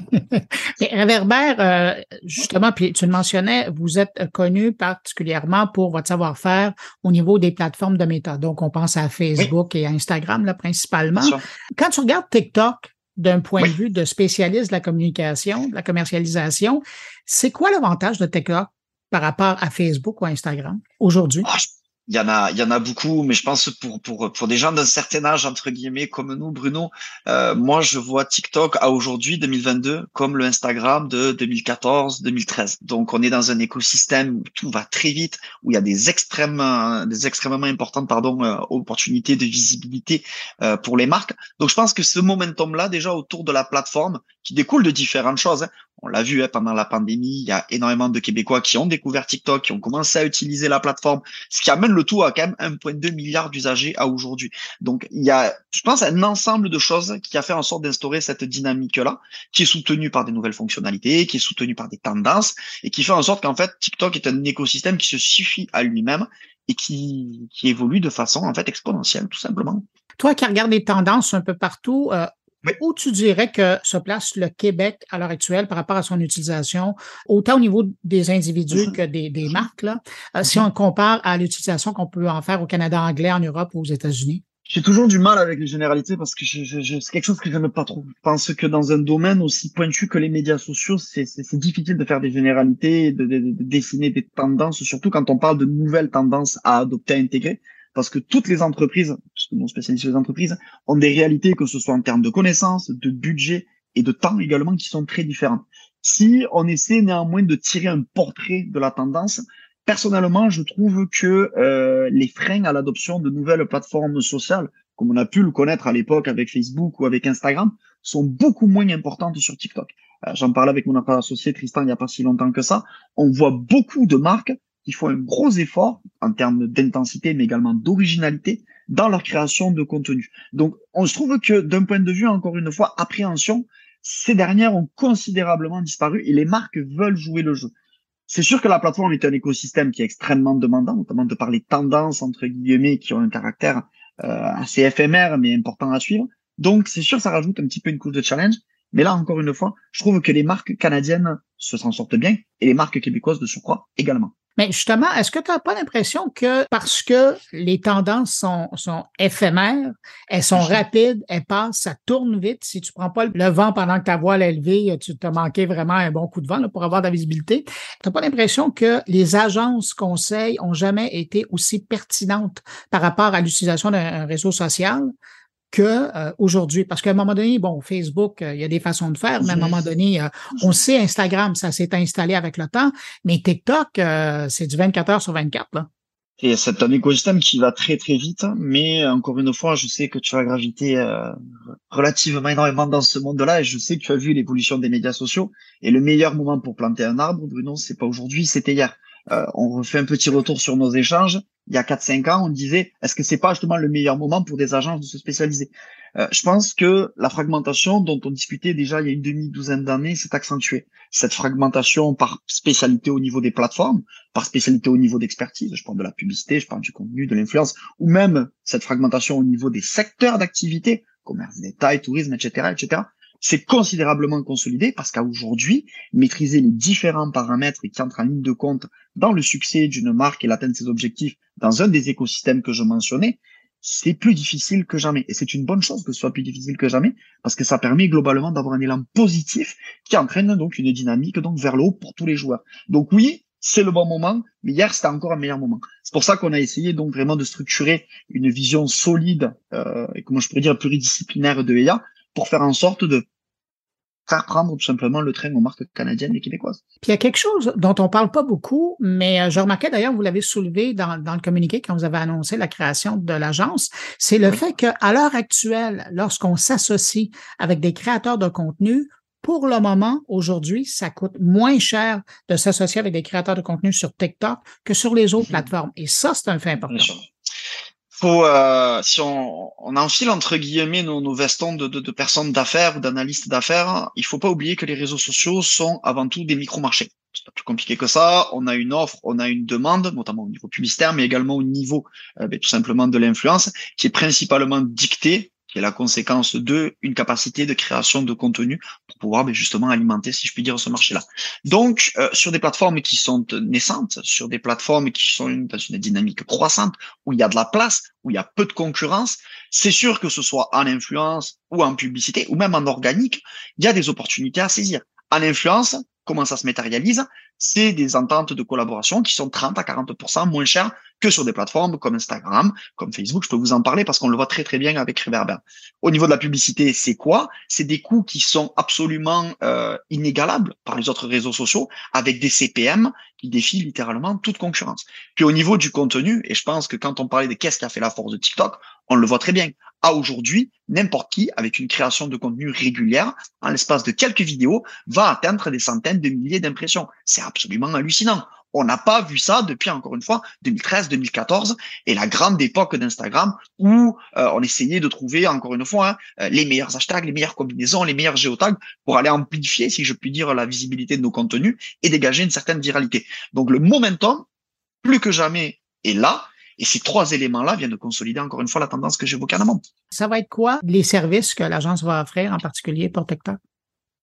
Mais Reverbère, euh, justement, puis tu le mentionnais, vous êtes connu particulièrement pour votre savoir-faire au niveau des plateformes de méta. Donc, on pense à Facebook et à Instagram, là, principalement. Quand tu regardes TikTok, d'un point de vue de spécialiste de la communication, de la commercialisation, c'est quoi l'avantage de TikTok par rapport à Facebook ou Instagram aujourd'hui? Ah, il y en a, il y en a beaucoup, mais je pense pour pour pour des gens d'un certain âge entre guillemets comme nous, Bruno, euh, moi je vois TikTok à aujourd'hui 2022 comme le Instagram de 2014, 2013. Donc on est dans un écosystème où tout va très vite, où il y a des extrêmes, des extrêmement importantes pardon euh, opportunités de visibilité euh, pour les marques. Donc je pense que ce momentum là déjà autour de la plateforme qui découle de différentes choses. Hein. On l'a vu hein, pendant la pandémie, il y a énormément de Québécois qui ont découvert TikTok, qui ont commencé à utiliser la plateforme, ce qui amène le tout à quand même 1,2 milliard d'usagers à aujourd'hui. Donc il y a, je pense, un ensemble de choses qui a fait en sorte d'instaurer cette dynamique-là, qui est soutenue par des nouvelles fonctionnalités, qui est soutenue par des tendances, et qui fait en sorte qu'en fait TikTok est un écosystème qui se suffit à lui-même et qui, évolue de façon en fait exponentielle, tout simplement. Toi qui regardes les tendances un peu partout, euh, où tu dirais que se place le Québec à l'heure actuelle par rapport à son utilisation, autant au niveau des individus mm-hmm. que des, des marques, là, euh, si mm-hmm. on compare à l'utilisation qu'on peut en faire au Canada anglais, en Europe ou aux États-Unis? J'ai toujours du mal avec les généralités parce que je, je, c'est quelque chose que je n'aime pas trop. Je pense que dans un domaine aussi pointu que les médias sociaux, c'est difficile de faire des généralités, de, de, de, dessiner des tendances, surtout quand on parle de nouvelles tendances à adopter, à intégrer parce que toutes les entreprises, parce que nous spécialistes les entreprises, ont des réalités, que ce soit en termes de connaissances, de budget et de temps également, qui sont très différentes. Si on essaie néanmoins de tirer un portrait de la tendance, personnellement, je trouve que euh, les freins à l'adoption de nouvelles plateformes sociales, comme on a pu le connaître à l'époque avec Facebook ou avec Instagram, sont beaucoup moins importantes sur TikTok. Euh, J'en parlais avec mon associé Tristan il n'y a pas si longtemps que ça. On voit beaucoup de marques qui font un gros effort en termes d'intensité, mais également d'originalité dans leur création de contenu. Donc, on se trouve que d'un point de vue, encore une fois, appréhension, ces dernières ont considérablement disparu et les marques veulent jouer le jeu. C'est sûr que la plateforme est un écosystème qui est extrêmement demandant, notamment de par les tendances, entre guillemets, qui ont un caractère euh, assez éphémère, mais important à suivre. Donc, c'est sûr, ça rajoute un petit peu une couche de challenge. Mais là, encore une fois, je trouve que les marques canadiennes se s'en sortent bien et les marques québécoises de surcroît également. Mais justement, est-ce que tu n'as pas l'impression que parce que les tendances sont, sont éphémères, elles sont mhm. rapides, elles passent, ça tourne vite. Si tu prends pas le vent pendant que ta voile est levée, tu t'as manqué vraiment un bon coup de vent là, pour avoir de la visibilité. Tu n'as pas l'impression que les agences conseils ont jamais été aussi pertinentes par rapport à l'utilisation d'un réseau social? Que euh, aujourd'hui. Parce qu'à un moment donné, bon, Facebook, euh, il y a des façons de faire, mais à un moment donné, euh, on sait Instagram, ça s'est installé avec le temps, mais TikTok, c'est du 24 heures sur 24. Là. Et c'est un écosystème qui va très très vite, mais encore une fois, je sais que tu vas graviter relativement énormément dans ce monde-là, et je sais que tu as vu l'évolution des médias sociaux. Et le meilleur moment pour planter un arbre, Bruno, c'est pas aujourd'hui, c'était hier. on refait un petit retour sur nos échanges il y a 4-5 ans, on disait, est-ce que c'est pas justement le meilleur moment pour des agences de se spécialiser? Euh, Je pense que la fragmentation dont on discutait déjà il y a une demi-douzaine d'années s'est accentuée. Cette fragmentation par spécialité au niveau des plateformes, par spécialité au niveau d'expertise, je parle de la publicité, je parle du contenu, de l'influence, ou même cette fragmentation au niveau des secteurs d'activité, commerce détail, tourisme, etc., etc., c'est considérablement consolidé parce qu'à aujourd'hui, maîtriser les différents paramètres qui entrent en ligne de compte dans le succès d'une marque et l'atteinte de ses objectifs dans un des écosystèmes que je mentionnais, c'est plus difficile que jamais. Et c'est une bonne chose que ce soit plus difficile que jamais, parce que ça permet globalement d'avoir un élan positif qui entraîne donc une dynamique donc vers le haut pour tous les joueurs. Donc oui, c'est le bon moment, mais hier c'était encore un meilleur moment. C'est pour ça qu'on a essayé donc vraiment de structurer une vision solide euh, et comment je pourrais dire pluridisciplinaire de EA pour faire en sorte de faire prendre tout simplement le train aux marques canadiennes et québécoises. Puis il y a quelque chose dont on parle pas beaucoup, mais euh, je remarquais d'ailleurs, vous l'avez soulevé dans, le communiqué quand vous avez annoncé la création de l'agence, c'est le fait qu'à l'heure actuelle, lorsqu'on s'associe avec des créateurs de contenu, pour le moment, aujourd'hui, ça coûte moins cher de s'associer avec des créateurs de contenu sur TikTok que sur les autres mhm. plateformes. Et ça, c'est un fait important faut, euh, si on, on, enfile entre guillemets nos, nos vestons de, de, personnes d'affaires ou d'analystes d'affaires, il faut pas oublier que les réseaux sociaux sont avant tout des micro-marchés. C'est pas plus compliqué que ça. On a une offre, on a une demande, notamment au niveau publicitaire, mais également au niveau euh, ben, tout simplement de l'influence, qui est principalement dictée qui est la conséquence de une capacité de création de contenu pour pouvoir ben, justement alimenter, si je puis dire, ce marché-là. Donc, euh, sur des plateformes qui sont naissantes, sur des plateformes qui sont dans une dynamique croissante, où il y a de la place, où il y a peu de concurrence, c'est sûr que ce soit en influence ou en publicité, ou même en organique, il y a des opportunités à saisir. En influence, comment ça se matérialise? C'est des ententes de collaboration qui sont 30 à 40% moins chères que sur des plateformes comme Instagram, comme Facebook. Je peux vous en parler parce qu'on le voit très très bien avec Reverber. Au niveau de la publicité, c'est quoi? C'est des coûts qui sont absolument euh, inégalables par les autres réseaux sociaux, avec des CPM qui défient littéralement toute concurrence. Puis au niveau du contenu, et je pense que quand on parlait de qu'est-ce qui a fait la force de TikTok, on le voit très bien. À aujourd'hui, n'importe qui, avec une création de contenu régulière, en l'espace de quelques vidéos, va atteindre des centaines de milliers d'impressions. C'est absolument hallucinant. On n'a pas vu ça depuis, encore une fois, 2013, 2014 et la grande époque d'Instagram où euh, on essayait de trouver, encore une fois, hein, euh, les meilleurs hashtags, les meilleures combinaisons, les meilleurs géotags pour aller amplifier, si je puis dire, la visibilité de nos contenus et dégager une certaine viralité. Donc le momentum, plus que jamais, est là. Et ces trois éléments-là viennent de consolider encore une fois la tendance que j'évoquais en amont. Ça va être quoi les services que l'agence va offrir en particulier pour TikTok?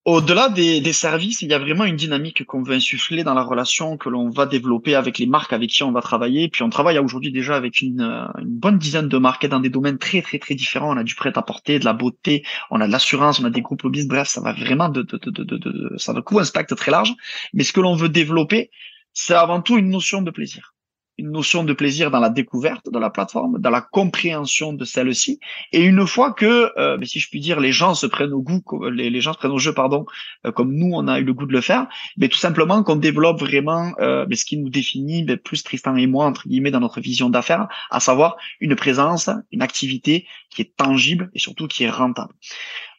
Au-delà des, des, services, il y a vraiment une dynamique qu'on veut insuffler dans la relation que l'on va développer avec les marques avec qui on va travailler. Puis on travaille aujourd'hui déjà avec une, euh, bonne dizaine de marques dans des domaines très très très différents. On a du prêt-à-porter, de la beauté, on a de l'assurance, on a des groupes lobbyistes. Bref, ça va vraiment de, de, de, de, de ça va un spectre très large. Mais ce que l'on veut développer, c'est avant tout une notion de plaisir une notion de plaisir dans la découverte de la plateforme, dans la compréhension de celle-ci. Et une fois que, euh, si je puis dire, les gens se prennent au goût, les, gens se prennent au jeu, pardon, euh, comme nous on a eu le goût de le faire, mais tout simplement qu'on développe vraiment euh, ce qui nous définit, mais plus Tristan et moi entre guillemets dans notre vision d'affaires, à savoir une présence, une activité qui est tangible et surtout qui est rentable.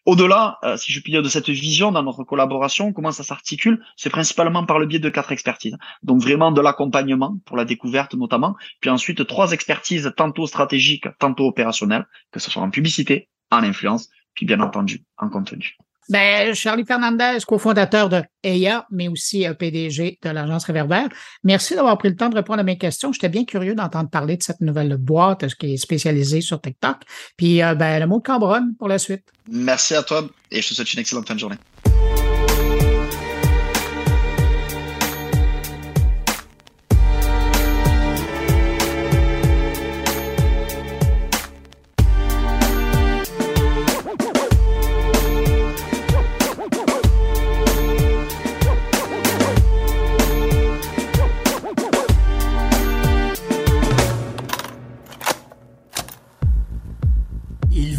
Au-delà, euh, si je puis dire, de cette vision dans notre collaboration, comment ça s'articule C'est principalement par le biais de quatre expertises. Donc vraiment de l'accompagnement pour la découverte notamment, puis ensuite trois expertises tantôt stratégiques, tantôt opérationnelles, que ce soit en publicité, en influence, puis bien entendu en contenu. Ben, Charlie Fernandez, cofondateur de EIA, mais aussi euh, PDG de l'agence Réverbère. Merci d'avoir pris le temps de répondre à mes questions. J'étais bien curieux d'entendre parler de cette nouvelle boîte euh, qui est spécialisée sur TikTok. Puis, euh, ben, le mot de Cambronne pour la suite. Merci à toi et je te souhaite une excellente fin de journée.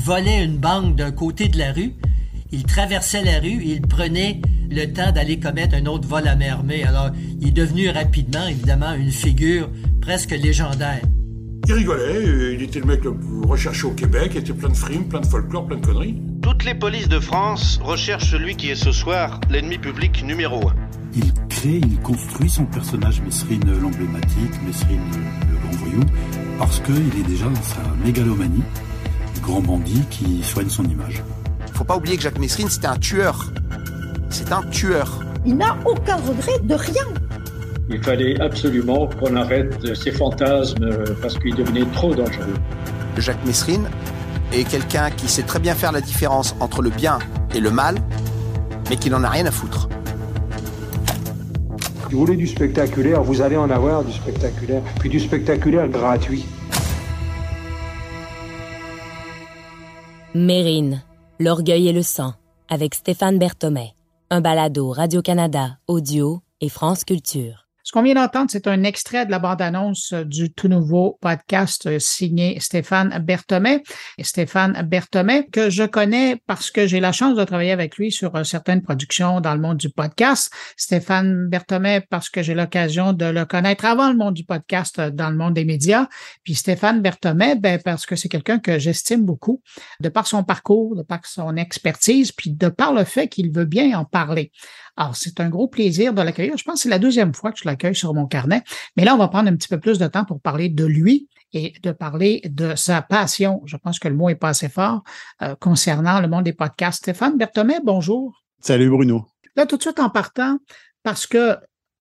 Volait une banque d'un côté de la rue, il traversait la rue et il prenait le temps d'aller commettre un autre vol à main armée. Alors, il est devenu rapidement, évidemment, une figure presque légendaire. Il rigolait, il était le mec le plus recherché au Québec, il était plein de frimes, plein de folklore, plein de conneries. Toutes les polices de France recherchent celui qui est ce soir l'ennemi public numéro un. Il crée, il construit son personnage Mesrine l'emblématique, Mesrine le grand voyou, parce qu'il est déjà dans sa mégalomanie, grand bandit qui soigne son image. Faut pas oublier que Jacques Mesrine, c'était un tueur. C'est un tueur. Il n'a aucun regret de rien. Il fallait absolument qu'on arrête ces fantasmes parce qu'ils devenaient trop dangereux. Jacques Mesrine est quelqu'un qui sait très bien faire la différence entre le bien et le mal, mais qui n'en a rien à foutre. vous voulez du spectaculaire, vous allez en avoir du spectaculaire, puis du spectaculaire gratuit. Mérine, l'orgueil et le sang, avec Stéphane Berthomet. Un balado Radio-Canada, audio et France Culture. Ce qu'on vient d'entendre, c'est un extrait de la bande-annonce du tout nouveau podcast signé Stéphane Berthomet. Et Stéphane Berthomet, que je connais parce que j'ai la chance de travailler avec lui sur euh, certaines productions dans le monde du podcast. Stéphane Berthomet, parce que j'ai l'occasion de le connaître avant le monde du podcast euh, dans le monde des médias. Puis Stéphane Berthomet, ben, parce que c'est quelqu'un que j'estime beaucoup de par son parcours, de par son expertise, puis de par le fait qu'il veut bien en parler. Alors, c'est un gros plaisir de l'accueillir. Je pense que c'est la deuxième fois que je l'accueille sur mon carnet. Mais là, on va prendre un petit peu plus de temps pour parler de lui et de parler de sa passion. Je pense que le mot est pas assez fort euh, concernant le monde des podcasts. Stéphane Berthomé, bonjour. Salut Bruno. Là, tout de suite en partant, parce que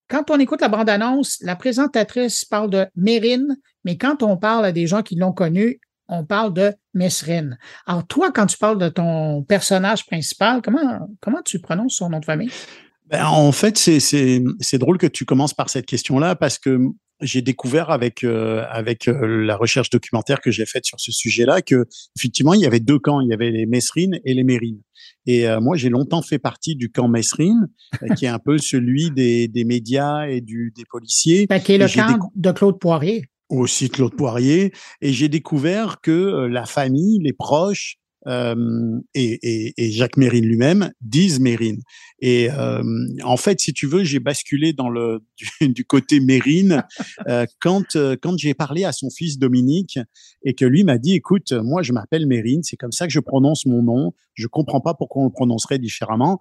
quand on écoute la bande-annonce, la présentatrice parle de Mérine, mais quand on parle à des gens qui l'ont connu, on parle de Mesrine. Alors, toi, quand tu parles de ton personnage principal, comment, comment tu prononces son nom de famille? Ben, en fait, c'est drôle que tu commences par cette question-là parce que j'ai découvert avec euh, avec euh, la recherche documentaire que j'ai faite sur ce sujet-là que effectivement il y avait deux camps, il y avait les Mesrines et les Mérines. Et euh, moi j'ai longtemps fait partie du camp Mesrine, qui est un peu celui des, des médias et du des policiers. Ben, qui est le camp de Claude Poirier. Aussi Claude Poirier. Et j'ai découvert que la famille, les proches euh, et, et, et, Jacques Mérine lui-même disent Mérine. Et euh, en fait, si tu veux, j'ai basculé dans le du, du côté Mérine euh, quand euh, quand j'ai parlé à son fils Dominique et que lui m'a dit "Écoute, moi je m'appelle Mérine, c'est comme ça que je prononce mon nom. Je comprends pas pourquoi on le prononcerait différemment."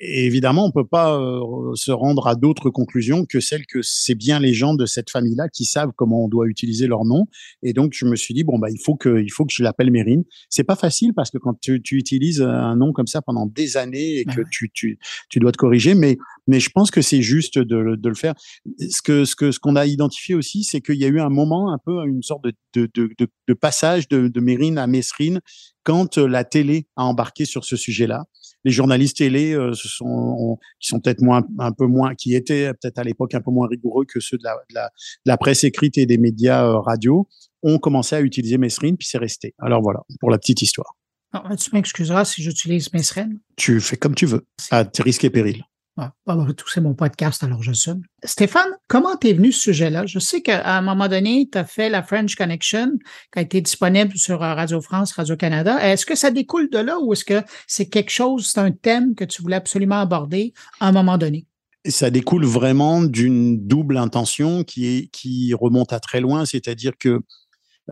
Et évidemment, on peut pas euh, se rendre à d'autres conclusions que celles que c'est bien les gens de cette famille-là qui savent comment on doit utiliser leur nom. Et donc, je me suis dit bon bah il faut que il faut que je l'appelle Mérine. C'est pas facile parce que quand tu, tu, utilises un nom comme ça pendant des années et que tu, tu, tu dois te corriger, mais mais je pense que c'est juste de, de, le faire. Ce que ce que ce qu'on a identifié aussi, c'est qu'il y a eu un moment un peu une sorte de de, de, de passage de, de Mérine à Mesrine quand la télé a embarqué sur ce sujet-là les journalistes télé euh, sont, qui sont peut-être moins, un peu moins, qui étaient peut-être à l'époque un peu moins rigoureux que ceux de la, de la, de la presse écrite et des médias euh, radio, ont commencé à utiliser Mesrine, puis c'est resté. Alors voilà, pour la petite histoire. Alors, tu m'excuseras si j'utilise Mesrine. Tu fais comme tu veux, à tes risques et périls. Ah, tout c'est mon podcast, alors je suis. Stéphane, comment t'es venu ce sujet-là? Je sais qu'à un moment donné, tu as fait la French Connection, qui a été disponible sur euh, Radio France, Radio Canada. Est-ce que ça découle de là ou est-ce que c'est quelque chose, c'est un thème que tu voulais absolument aborder à un moment donné? ça découle vraiment d'une double intention qui remonte à très loin, c'est-à-dire que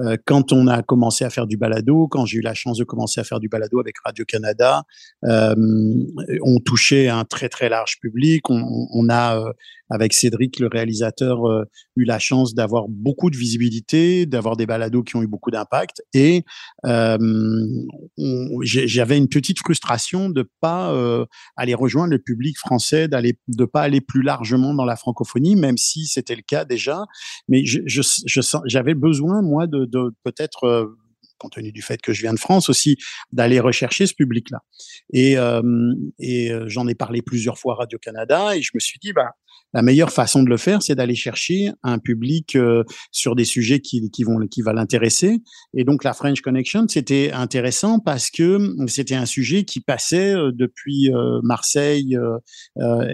euh, quand on a commencé à faire du balado, quand j'ai eu la chance de commencer à faire du balado avec Radio Canada, euh, on touchait un très très large public. On, a euh, avec Cédric, le réalisateur, euh, eu la chance d'avoir beaucoup de visibilité, d'avoir des balados qui ont eu beaucoup d'impact. Et euh, j'avais une petite frustration de pas euh, aller rejoindre le public français, d'aller de pas aller plus largement dans la francophonie, même si c'était le cas déjà. Mais j'avais besoin moi de, peut-être compte tenu du fait que je viens de France aussi, d'aller rechercher ce public-là. Et, et j'en ai parlé plusieurs fois à Radio Canada et je me suis dit, bah, la meilleure façon de le faire, c'est d'aller chercher un public euh, sur des sujets qui, qui vont qui va l'intéresser. Et donc la French Connection, c'était intéressant parce que c'était un sujet qui passait depuis Marseille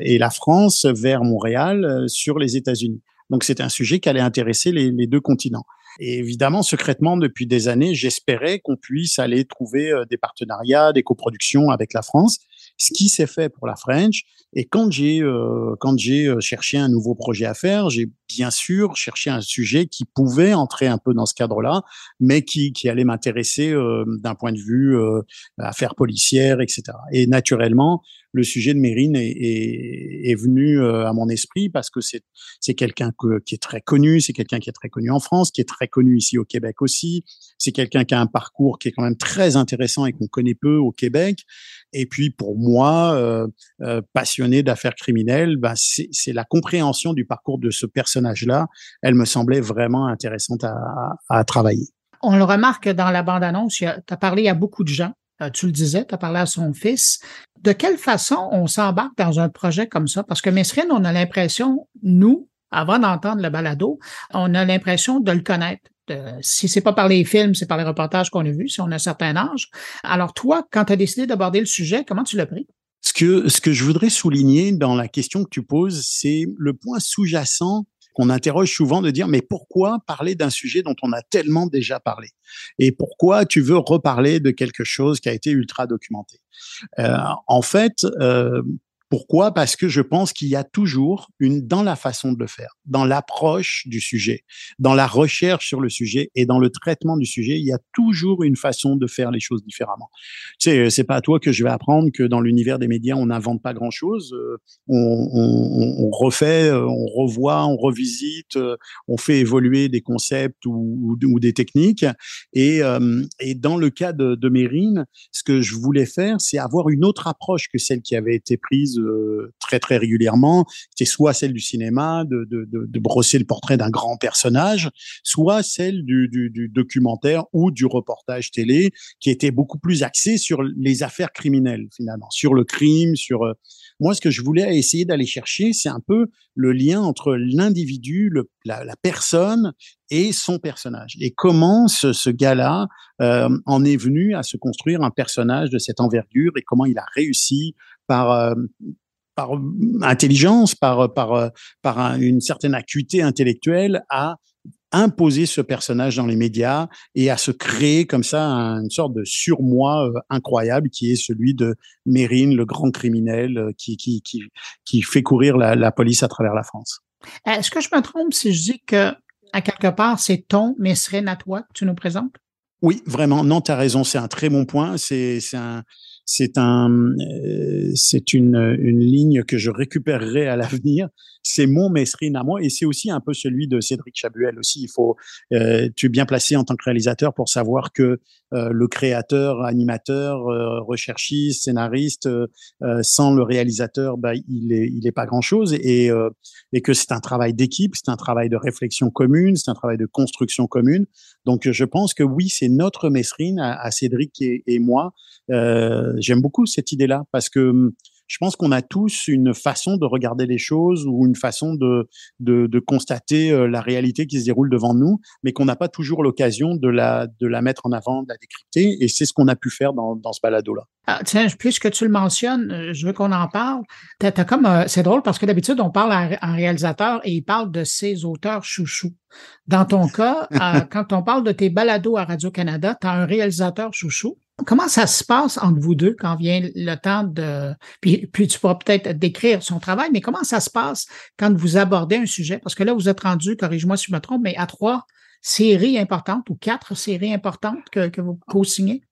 et la France vers Montréal sur les États-Unis. Donc c'était un sujet qui allait intéresser les, les deux continents. Et évidemment, secrètement, depuis des années, j'espérais qu'on puisse aller trouver euh, des partenariats, des coproductions avec la France, ce qui s'est fait pour la French. Et quand j'ai euh, quand j'ai euh, cherché un nouveau projet à faire, j'ai bien sûr cherché un sujet qui pouvait entrer un peu dans ce cadre-là, mais qui qui allait m'intéresser euh, d'un point de vue euh, affaires policières, etc. Et naturellement, le sujet de Mérine est, venu à mon esprit parce que c'est quelqu'un qui est très connu, c'est quelqu'un qui est très connu en France, qui est très connu ici au Québec aussi. C'est quelqu'un qui a un parcours qui est quand même très intéressant et qu'on connaît peu au Québec. Et puis pour moi, euh, euh, passionné d'affaires criminelles, ben c'est la compréhension du parcours de ce personnage-là. Elle me semblait vraiment intéressante à, à, travailler. On le remarque dans la bande-annonce, tu as parlé à beaucoup de gens. Euh, tu le disais, tu as parlé à son fils. De quelle façon on s'embarque dans un projet comme ça? Parce que Mesrine, on a l'impression, nous, avant d'entendre le balado, on a l'impression de le connaître. Euh, si c'est pas par les films, c'est par les reportages qu'on a vus, si on a un certain âge. Alors toi, quand tu as décidé d'aborder le sujet, comment tu l'as pris? Ce que, ce que je voudrais souligner dans la question que tu poses, c'est le point sous-jacent qu'on interroge souvent de dire mais pourquoi parler d'un sujet dont on a tellement déjà parlé? Et pourquoi tu veux reparler de quelque chose qui a été ultra documenté? Euh, en fait euh, pourquoi? Parce que je pense qu'il y a toujours une dans la façon de le faire, dans l'approche du sujet, dans la recherche sur le sujet et dans le traitement du sujet, il y a toujours une façon de faire les choses différemment. Tu sais, c'est pas à toi que je vais apprendre que dans l'univers des médias, on n'invente pas grand-chose. Euh, on, refait, euh, on revoit, on revisite, euh, on fait évoluer des concepts ou, ou, des techniques. Et, et dans le cas de, de Mérine, ce que je voulais faire, c'est avoir une autre approche que celle qui avait été prise euh, très très régulièrement. C'est soit celle du cinéma, de, de, de, brosser le portrait d'un grand personnage, soit celle du, du, documentaire ou du reportage télé, qui était beaucoup plus axé sur les affaires criminelles finalement, sur le crime, sur euh, moi, ce que je voulais essayer d'aller chercher, c'est un peu le lien entre l'individu, la, la, personne et son personnage. Et comment ce, ce gars-là euh, en est venu à se construire un personnage de cette envergure et comment il a réussi par euh, par intelligence, par par par une certaine acuité intellectuelle à imposer ce personnage dans les médias et à se créer comme ça une sorte de surmoi euh, incroyable qui est celui de Mérine, le grand criminel euh, qui, qui, qui, qui fait courir la, la police à travers la France. Est-ce que je me trompe si je dis que, à quelque part, c'est ton Mesrine à toi que tu nous présentes? Oui, vraiment. Non, tu as raison. C'est un très bon point. C'est un, c'est un, euh, c'est une, une ligne que je récupérerai à l'avenir. C'est mon Mesrine à moi et c'est aussi un peu celui de Cédric Chabuel aussi. Il faut, euh, tu es bien placé en tant que réalisateur pour savoir que euh, le créateur, animateur, euh, recherchiste, scénariste, sans le réalisateur, bah, il est, il est pas grand chose et, et que c'est un travail d'équipe, c'est un travail de réflexion commune, c'est un travail de construction commune. Donc, je pense que oui, c'est notre Mesrine à, à Cédric et, et moi euh, j'aime beaucoup cette idée-là parce que hum, je pense qu'on a tous une façon de regarder les choses ou une façon de, de, de constater euh, la réalité qui se déroule devant nous, mais qu'on n'a pas toujours l'occasion de la, de la mettre en avant, de la décrypter. Et c'est ce qu'on a pu faire dans, dans ce balado-là. Ah, tiens, puisque tu le mentionnes, euh, je veux qu'on en parle. T'as, comme, c'est drôle parce que d'habitude, on parle à un réalisateur et il parle de ses auteurs chouchous. Dans ton cas, quand on parle de tes balados à Radio-Canada, tu as un réalisateur chouchou. Comment ça se passe entre vous deux quand vient le temps de... Puis, puis tu pourras peut-être décrire son travail, mais comment ça se passe quand vous abordez un sujet? Parce que là, vous êtes rendu, corrige-moi si je me trompe, mais à trois séries importantes ou quatre séries importantes que, vous co-signez?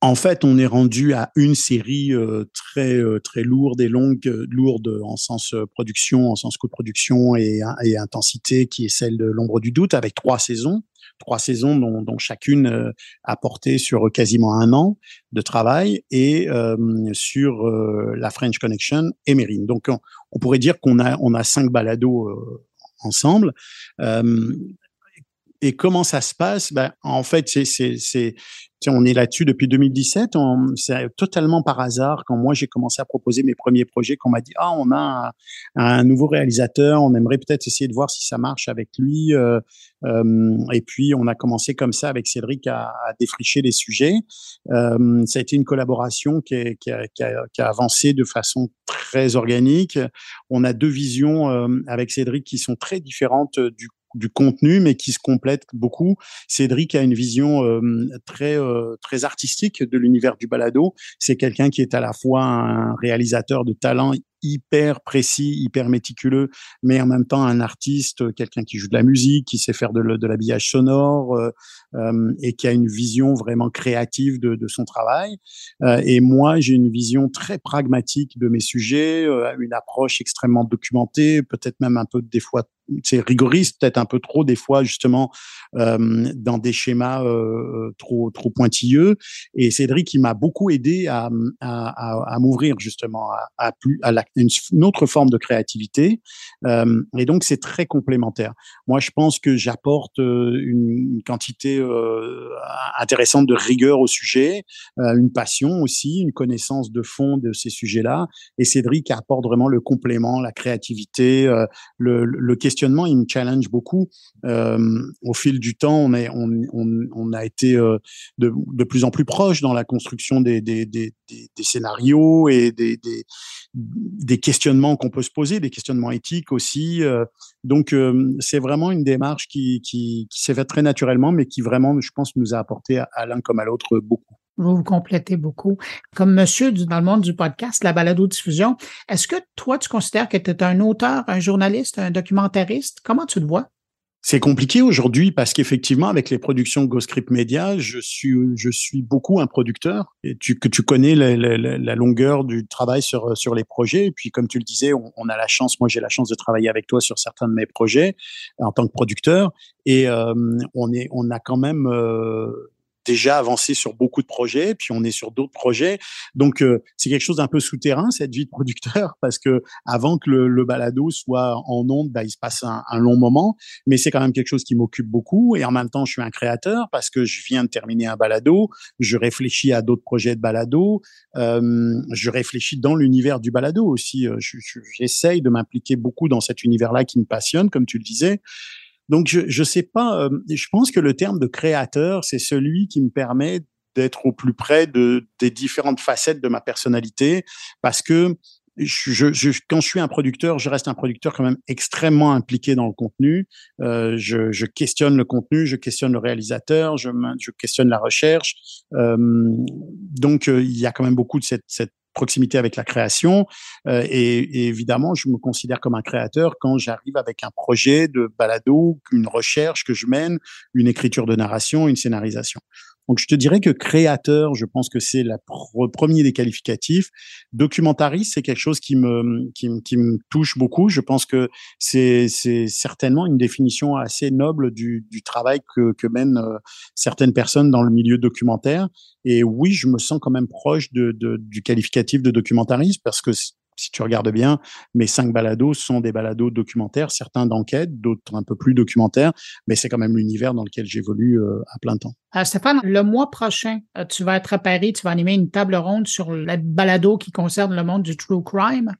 En fait, on est rendu à une série euh, très euh, très lourde et longue, euh, lourde en sens production, en sens coproduction et, et intensité, qui est celle de l'ombre du doute, avec trois saisons trois saisons dont, dont chacune euh, a porté sur quasiment un an de travail et euh, sur euh, la French Connection et Mérine. Donc on, on, pourrait dire qu'on a on a cinq balados ensemble. Et comment ça se passe? Ben, En fait, c'est on est là-dessus depuis 2017. C'est totalement par hasard quand moi j'ai commencé à proposer mes premiers projets qu'on m'a dit ah on a un, nouveau réalisateur, on aimerait peut-être essayer de voir si ça marche avec lui. Euh, euh, et puis on a commencé comme ça avec Cédric à, défricher les sujets. Euh, ça a été une collaboration qui, a, qui, a, avancé de façon très organique. On a deux visions avec Cédric qui sont très différentes du du contenu, mais qui se complètent beaucoup. Cédric a une vision très très artistique de l'univers du balado. C'est quelqu'un qui est à la fois un réalisateur de talent hyper précis, hyper méticuleux, mais en même temps un artiste, quelqu'un qui joue de la musique, qui sait faire de, l'habillage sonore euh, euh, et qui a une vision vraiment créative de, de son travail. Euh, et moi, j'ai une vision très pragmatique de mes sujets, euh, une approche extrêmement documentée, peut-être même un peu des fois c'est rigoriste, peut-être un peu trop des fois justement euh, dans des schémas euh, trop trop pointilleux. Et Cédric, il m'a beaucoup aidé à, à, à, m'ouvrir justement à, à plus à une, autre forme de créativité. Euh, et donc c'est très complémentaire. Moi, je pense que j'apporte euh, une, quantité euh, intéressante de rigueur au sujet, euh, une passion aussi, une connaissance de fond de ces sujets-là. Et Cédric apporte vraiment le complément, la créativité, le, le questionnement, il me challenge beaucoup. Euh, au fil du temps, on, est, on, on, on a été euh, de, de, plus en plus proche dans la construction des, des, des, des scénarios et des, des, questionnements qu'on peut se poser, des questionnements éthiques aussi. Euh. donc, euh, c'est vraiment une démarche qui, qui, qui s'est faite très naturellement, mais qui vraiment, je pense, nous a apporté à l'un comme à l'autre beaucoup. Vous vous complétez beaucoup. Comme monsieur dans le monde du podcast, la balado-diffusion, est-ce que toi, tu considères que tu es un auteur, un journaliste, un documentariste? Comment tu te vois? C'est compliqué aujourd'hui parce qu'effectivement, avec les productions GoScript Media, je suis, je suis beaucoup un producteur et tu, que tu connais la, longueur du travail sur, sur les projets. Et puis, comme tu le disais, on, on a la chance, moi j'ai la chance de travailler avec toi sur certains de mes projets en tant que producteur et euh, on, est, on a quand même euh, déjà avancé sur beaucoup de projets, puis on est sur d'autres projets. Donc euh, c'est quelque chose d'un peu souterrain cette vie de producteur parce que avant que le, le balado soit en onde, bah, il se passe un, un long moment, mais c'est quand même quelque chose qui m'occupe beaucoup et en même temps je suis un créateur parce que je viens de terminer un balado, je réfléchis à d'autres projets de balado, euh, je réfléchis dans l'univers du balado aussi. Euh, j'essaye de m'impliquer beaucoup dans cet univers-là qui me passionne, comme tu le disais. Donc, je je sais pas. Euh, je pense que le terme de créateur, c'est celui qui me permet d'être au plus près de des différentes facettes de ma personnalité, parce que je, je, quand je suis un producteur, je reste un producteur quand même extrêmement impliqué dans le contenu. Euh, je, je, questionne le contenu, je questionne le réalisateur, je, je questionne la recherche. Euh, donc, euh, il y a quand même beaucoup de cette, cette proximité avec la création. Euh, et, et, évidemment, je me considère comme un créateur quand j'arrive avec un projet de balado, une recherche que je mène, une écriture de narration, une scénarisation. Donc, je te dirais que créateur, je pense que c'est le premier des qualificatifs. Documentariste, c'est quelque chose qui me, qui, qui, me touche beaucoup. Je pense que c'est certainement une définition assez noble du, du travail que, que mènent euh, certaines personnes dans le milieu documentaire. Et oui, je me sens quand même proche de, de du qualificatif de documentariste parce que si tu regardes bien, mes cinq balados sont des balados documentaires, certains d'enquête, d'autres un peu plus documentaires, mais c'est quand même l'univers dans lequel j'évolue euh, à plein temps. Euh, Stéphane, le mois prochain, euh, tu vas être à Paris, tu vas animer une table ronde sur la balado qui concerne le monde du true crime.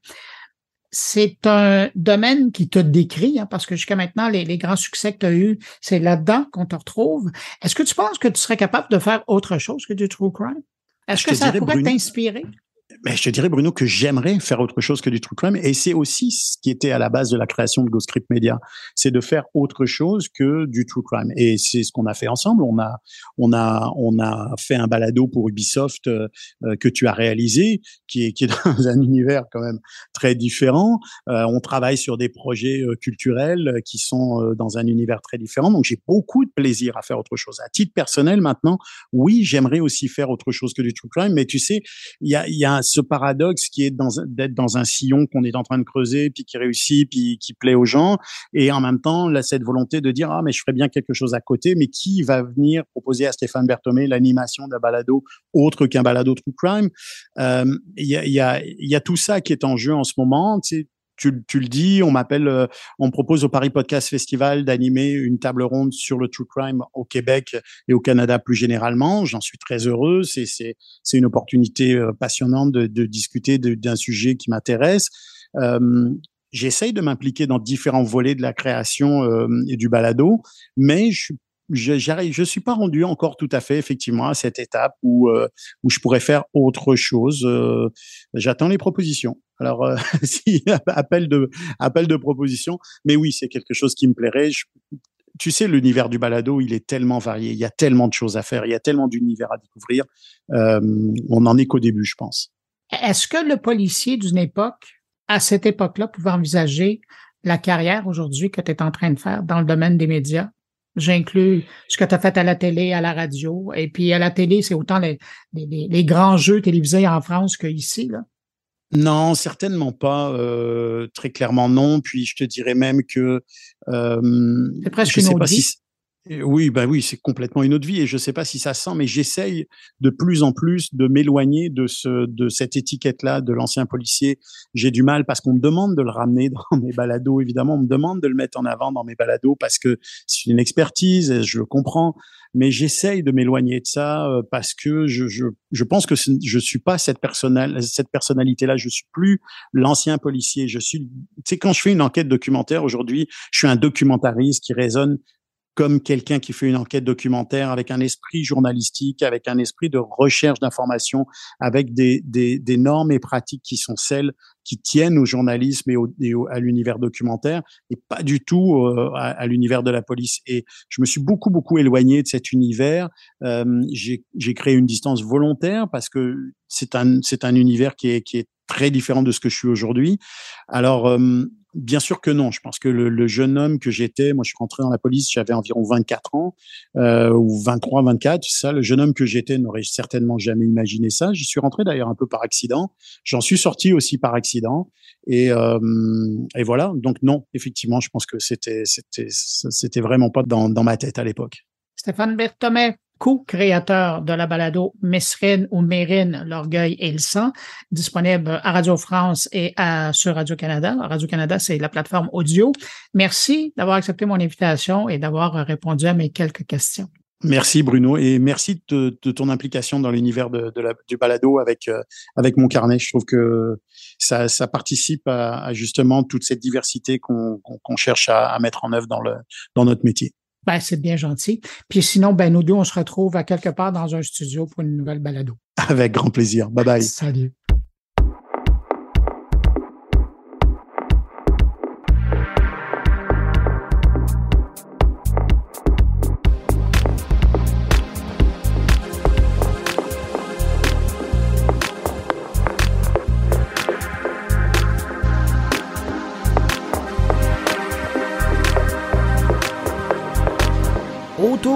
C'est un domaine qui te décrit, hein, parce que jusqu'à maintenant, les, les, grands succès que tu as eus, c'est là-dedans qu'on te retrouve. Est-ce que tu penses que tu serais capable de faire autre chose que du true crime? Est-ce que ça pourrait t'inspirer? Mais je te dirais, Bruno, que j'aimerais faire autre chose que du true crime. Et c'est aussi ce qui était à la base de la création de GoScript Media. C'est de faire autre chose que du true crime. Et c'est ce qu'on a fait ensemble. On a, on a, on a fait un balado pour Ubisoft euh, que tu as réalisé, qui est, dans un univers quand même très différent. Euh, on travaille sur des projets euh, culturels qui sont euh, dans un univers très différent. Donc, j'ai beaucoup de plaisir à faire autre chose. À titre personnel, maintenant, oui, j'aimerais aussi faire autre chose que du true crime. Mais tu sais, il y a, y a ce paradoxe qui est d'être dans un sillon qu'on est en train de creuser, puis qui réussit, puis qui plaît aux gens, et en même temps, là, cette volonté de dire ah mais je ferais bien quelque chose à côté, mais qui va venir proposer à Stéphane Berthomé l'animation d'un balado autre qu'un balado true crime? Euh, Il y, a, y, a, y a tout ça qui est en jeu en ce moment. Tu sais, tu, tu, le dis, on m'appelle, euh, on propose au Paris Podcast Festival d'animer une table ronde sur le true crime au Québec et au Canada plus généralement. J'en suis très heureux. C'est c'est c'est une opportunité euh, passionnante de, de discuter d'un sujet qui m'intéresse. J'essaye de m'impliquer dans différents volets de la création et du balado, mais je suis je je suis pas rendu encore tout à fait effectivement à cette étape où euh, où je pourrais faire autre chose. Euh, j'attends les propositions. Alors euh, si appel de appel de propositions, mais oui, c'est quelque chose qui me plairait. tu sais, l'univers du balado, il est tellement varié. Il y a tellement de choses à faire. Il y a tellement d'univers à découvrir. on n'en est qu'au début, je pense. Est-ce que le policier d'une époque, à cette époque-là, pouvait envisager la carrière aujourd'hui que tu es en train de faire dans le domaine des médias? J'inclus ce que tu as fait à la télé, à la radio. Et puis à la télé, c'est autant les, les, les, grands jeux télévisés en France qu'ici. Là. Non, certainement pas. Euh, très clairement non. Puis je te dirais même que euh, c'est presque une autre vie. Oui, bah oui, c'est complètement une autre vie et je ne sais pas si ça sent, mais j'essaye de plus en plus de m'éloigner de ce, de cette étiquette-là de l'ancien policier. J'ai du mal parce qu'on me demande de le ramener dans mes balados, évidemment, on me demande de le mettre en avant dans mes balados parce que c'est une expertise, je le comprends, mais j'essaye de m'éloigner de ça euh, parce que je, je, je pense que je suis pas cette cette personnalité-là. Je suis plus l'ancien policier. Je suis, tu sais, quand je fais une enquête documentaire aujourd'hui, je suis un documentariste qui raisonne comme quelqu'un qui fait une enquête documentaire avec un esprit journalistique, avec un esprit de recherche d'informations, avec des, des, des, normes et pratiques qui sont celles qui tiennent au journalisme et, au, à l'univers documentaire et pas du tout euh, à, l'univers de la police. Et je me suis beaucoup, beaucoup éloigné de cet univers. Euh, J'ai créé une distance volontaire parce que c'est un, c'est un univers qui est, qui est très différent de ce que je suis aujourd'hui. Alors, euh, Bien sûr que non. Je pense que le, jeune homme que j'étais, moi je suis rentré dans la police, j'avais environ 24 ans euh, ou 23, 24. Ça, le jeune homme que j'étais n'aurait certainement jamais imaginé ça. J'y suis rentré d'ailleurs un peu par accident. J'en suis sorti aussi par accident. Et, euh, et voilà. Donc non, effectivement, je pense que c'était c'était c'était vraiment pas dans, dans ma tête à l'époque. Stéphane Berthomet, co-créateur de la balado Mesrine ou Mérine, l'orgueil et le sang, disponible à Radio France et à, sur Radio-Canada. Radio-Canada, c'est la plateforme audio. Merci d'avoir accepté mon invitation et d'avoir répondu à mes quelques questions. Merci Bruno et merci de, ton implication dans l'univers du balado avec euh, avec mon carnet. Je trouve que ça, ça participe à, justement toute cette diversité qu'on cherche à, à, mettre en œuvre dans le dans notre métier. Ben, c'est bien gentil. Puis sinon, ben, nous deux, on se retrouve à quelque part dans un studio pour une nouvelle balado. Avec grand plaisir. Bye bye. Salut.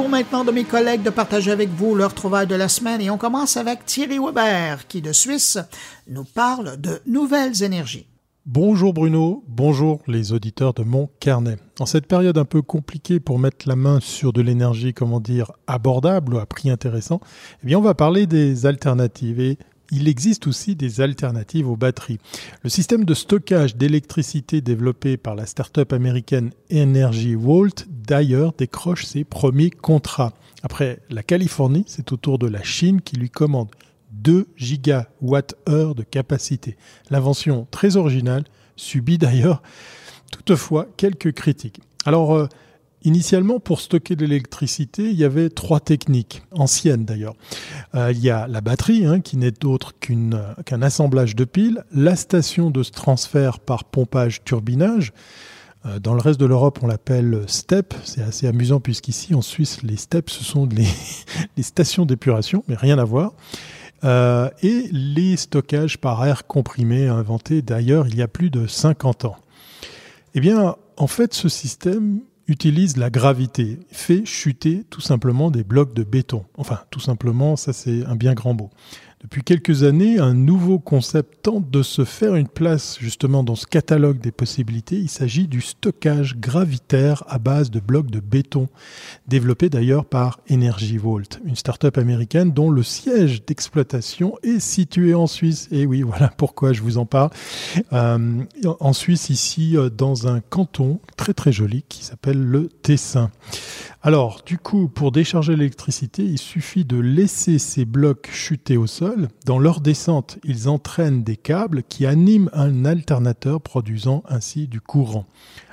Maintenant de mes collègues de partager avec vous leur trouvaille de la semaine et on commence avec Thierry Weber qui de Suisse nous parle de nouvelles énergies. Bonjour Bruno, bonjour les auditeurs de mon carnet. En cette période un peu compliquée pour mettre la main sur de l'énergie, comment dire, abordable ou à prix intéressant, eh bien on va parler des alternatives et il existe aussi des alternatives aux batteries. Le système de stockage d'électricité développé par la start-up américaine Energy Vault, d'ailleurs, décroche ses premiers contrats. Après la Californie, c'est au tour de la Chine qui lui commande 2 gigawatts-heure de capacité. L'invention très originale subit d'ailleurs toutefois quelques critiques. Alors, euh, Initialement, pour stocker l'électricité, il y avait trois techniques, anciennes d'ailleurs. Euh, il y a la batterie, hein, qui n'est autre qu'un assemblage de piles, la station de transfert par pompage-turbinage. Euh, dans le reste de l'Europe, on l'appelle STEP. C'est assez amusant puisqu'ici, en Suisse, les STEP, ce sont les, les stations d'épuration, mais rien à voir. Euh, et les stockages par air comprimé, inventés d'ailleurs il y a plus de 50 ans. Eh bien, en fait, ce système utilise la gravité, fait chuter tout simplement des blocs de béton. Enfin, tout simplement, ça c'est un bien grand mot. Depuis quelques années, un nouveau concept tente de se faire une place justement dans ce catalogue des possibilités. Il s'agit du stockage gravitaire à base de blocs de béton, développé d'ailleurs par Energy Vault, une start-up américaine dont le siège d'exploitation est situé en Suisse. Et oui, voilà pourquoi je vous en parle. Euh, en Suisse, ici, euh, dans un canton très très joli qui s'appelle le Tessin. Alors, du coup, pour décharger l'électricité, il suffit de laisser ces blocs chuter au sol. Dans leur descente, ils entraînent des câbles qui animent un alternateur produisant ainsi du courant.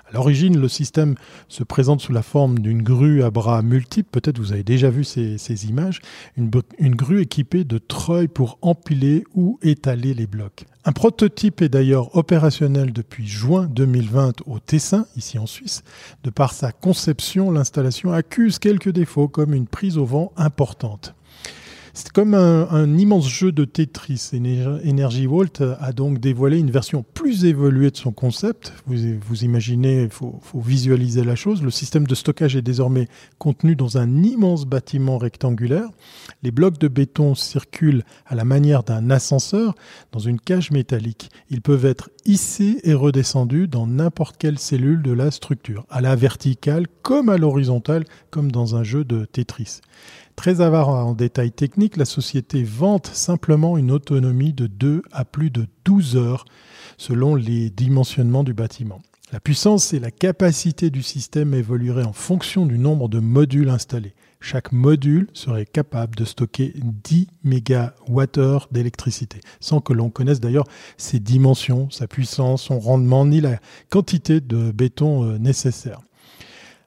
À l'origine, le système se présente sous la forme d'une grue à bras multiples. Peut-être vous avez déjà vu ces, images. Une, une, grue équipée de treuils pour empiler ou étaler les blocs. Un prototype est d'ailleurs opérationnel depuis juin 2020 au Tessin, ici en Suisse. De par sa conception, l'installation accuse quelques défauts comme une prise au vent importante. C'est comme un, immense jeu de Tetris. Energy Vault a donc dévoilé une version plus évoluée de son concept. Vous, vous imaginez, il faut, faut, visualiser la chose. Le système de stockage est désormais contenu dans un immense bâtiment rectangulaire. Les blocs de béton circulent à la manière d'un ascenseur dans une cage métallique. Ils peuvent être hissés et redescendus dans n'importe quelle cellule de la structure, à la verticale comme à l'horizontale, comme dans un jeu de Tetris. Très avare en détails techniques, la société vante simplement une autonomie de 2 à plus de 12 heures selon les dimensionnements du bâtiment. La puissance et la capacité du système évolueraient en fonction du nombre de modules installés. Chaque module serait capable de stocker 10 MWh d'électricité, sans que l'on connaisse d'ailleurs ses dimensions, sa puissance, son rendement, ni la quantité de béton euh, nécessaire.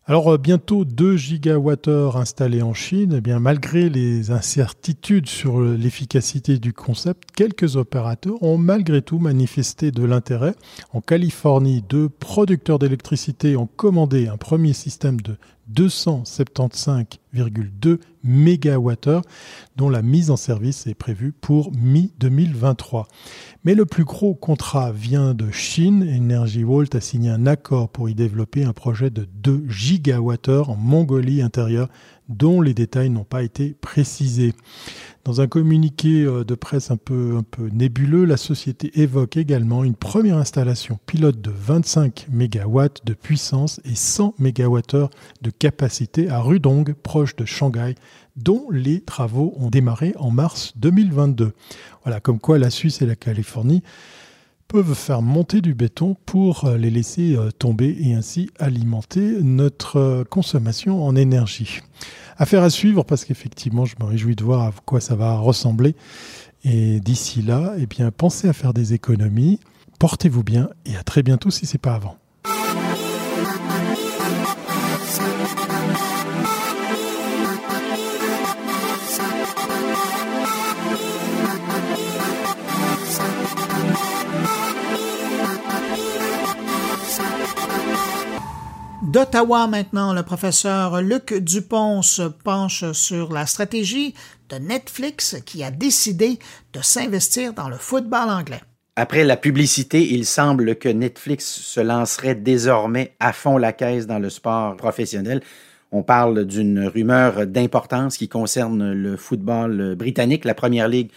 Alors euh, bientôt 2 gigawattheures installés en Chine, eh bien, malgré les incertitudes sur l'efficacité du concept, quelques opérateurs ont malgré tout manifesté de l'intérêt. En Californie, deux producteurs d'électricité ont commandé un premier système de 275,2 MWh, dont la mise en service est prévue pour mi-2023. Mais le plus gros contrat vient de Chine. Energy Vault a signé un accord pour y développer un projet de 2 GWh en Mongolie intérieure dont les détails n'ont pas été précisés. Dans un communiqué euh, de presse un peu, un peu nébuleux, la société évoque également une première installation pilote de 25 MW de puissance et 100 MWh de capacité à Rudong, proche de Shanghai, dont les travaux ont démarré en mars 2022. Voilà, comme quoi la Suisse et la Californie peuvent faire monter du béton pour euh, les laisser euh, tomber et ainsi alimenter notre euh, consommation en énergie. Affaire à suivre parce qu'effectivement, je me réjouis de voir à quoi ça va ressembler. Et d'ici là, eh bien, pensez à faire des économies. Portez-vous bien et à très bientôt si c'est pas avant. D'Ottawa maintenant, le professeur Luc Dupont se penche sur la stratégie de Netflix qui a décidé de s'investir dans le football anglais. Après la publicité, il semble que Netflix se lancerait désormais à fond la caisse dans le sport professionnel. On parle d'une rumeur d'importance qui concerne le football britannique, la Première Ligue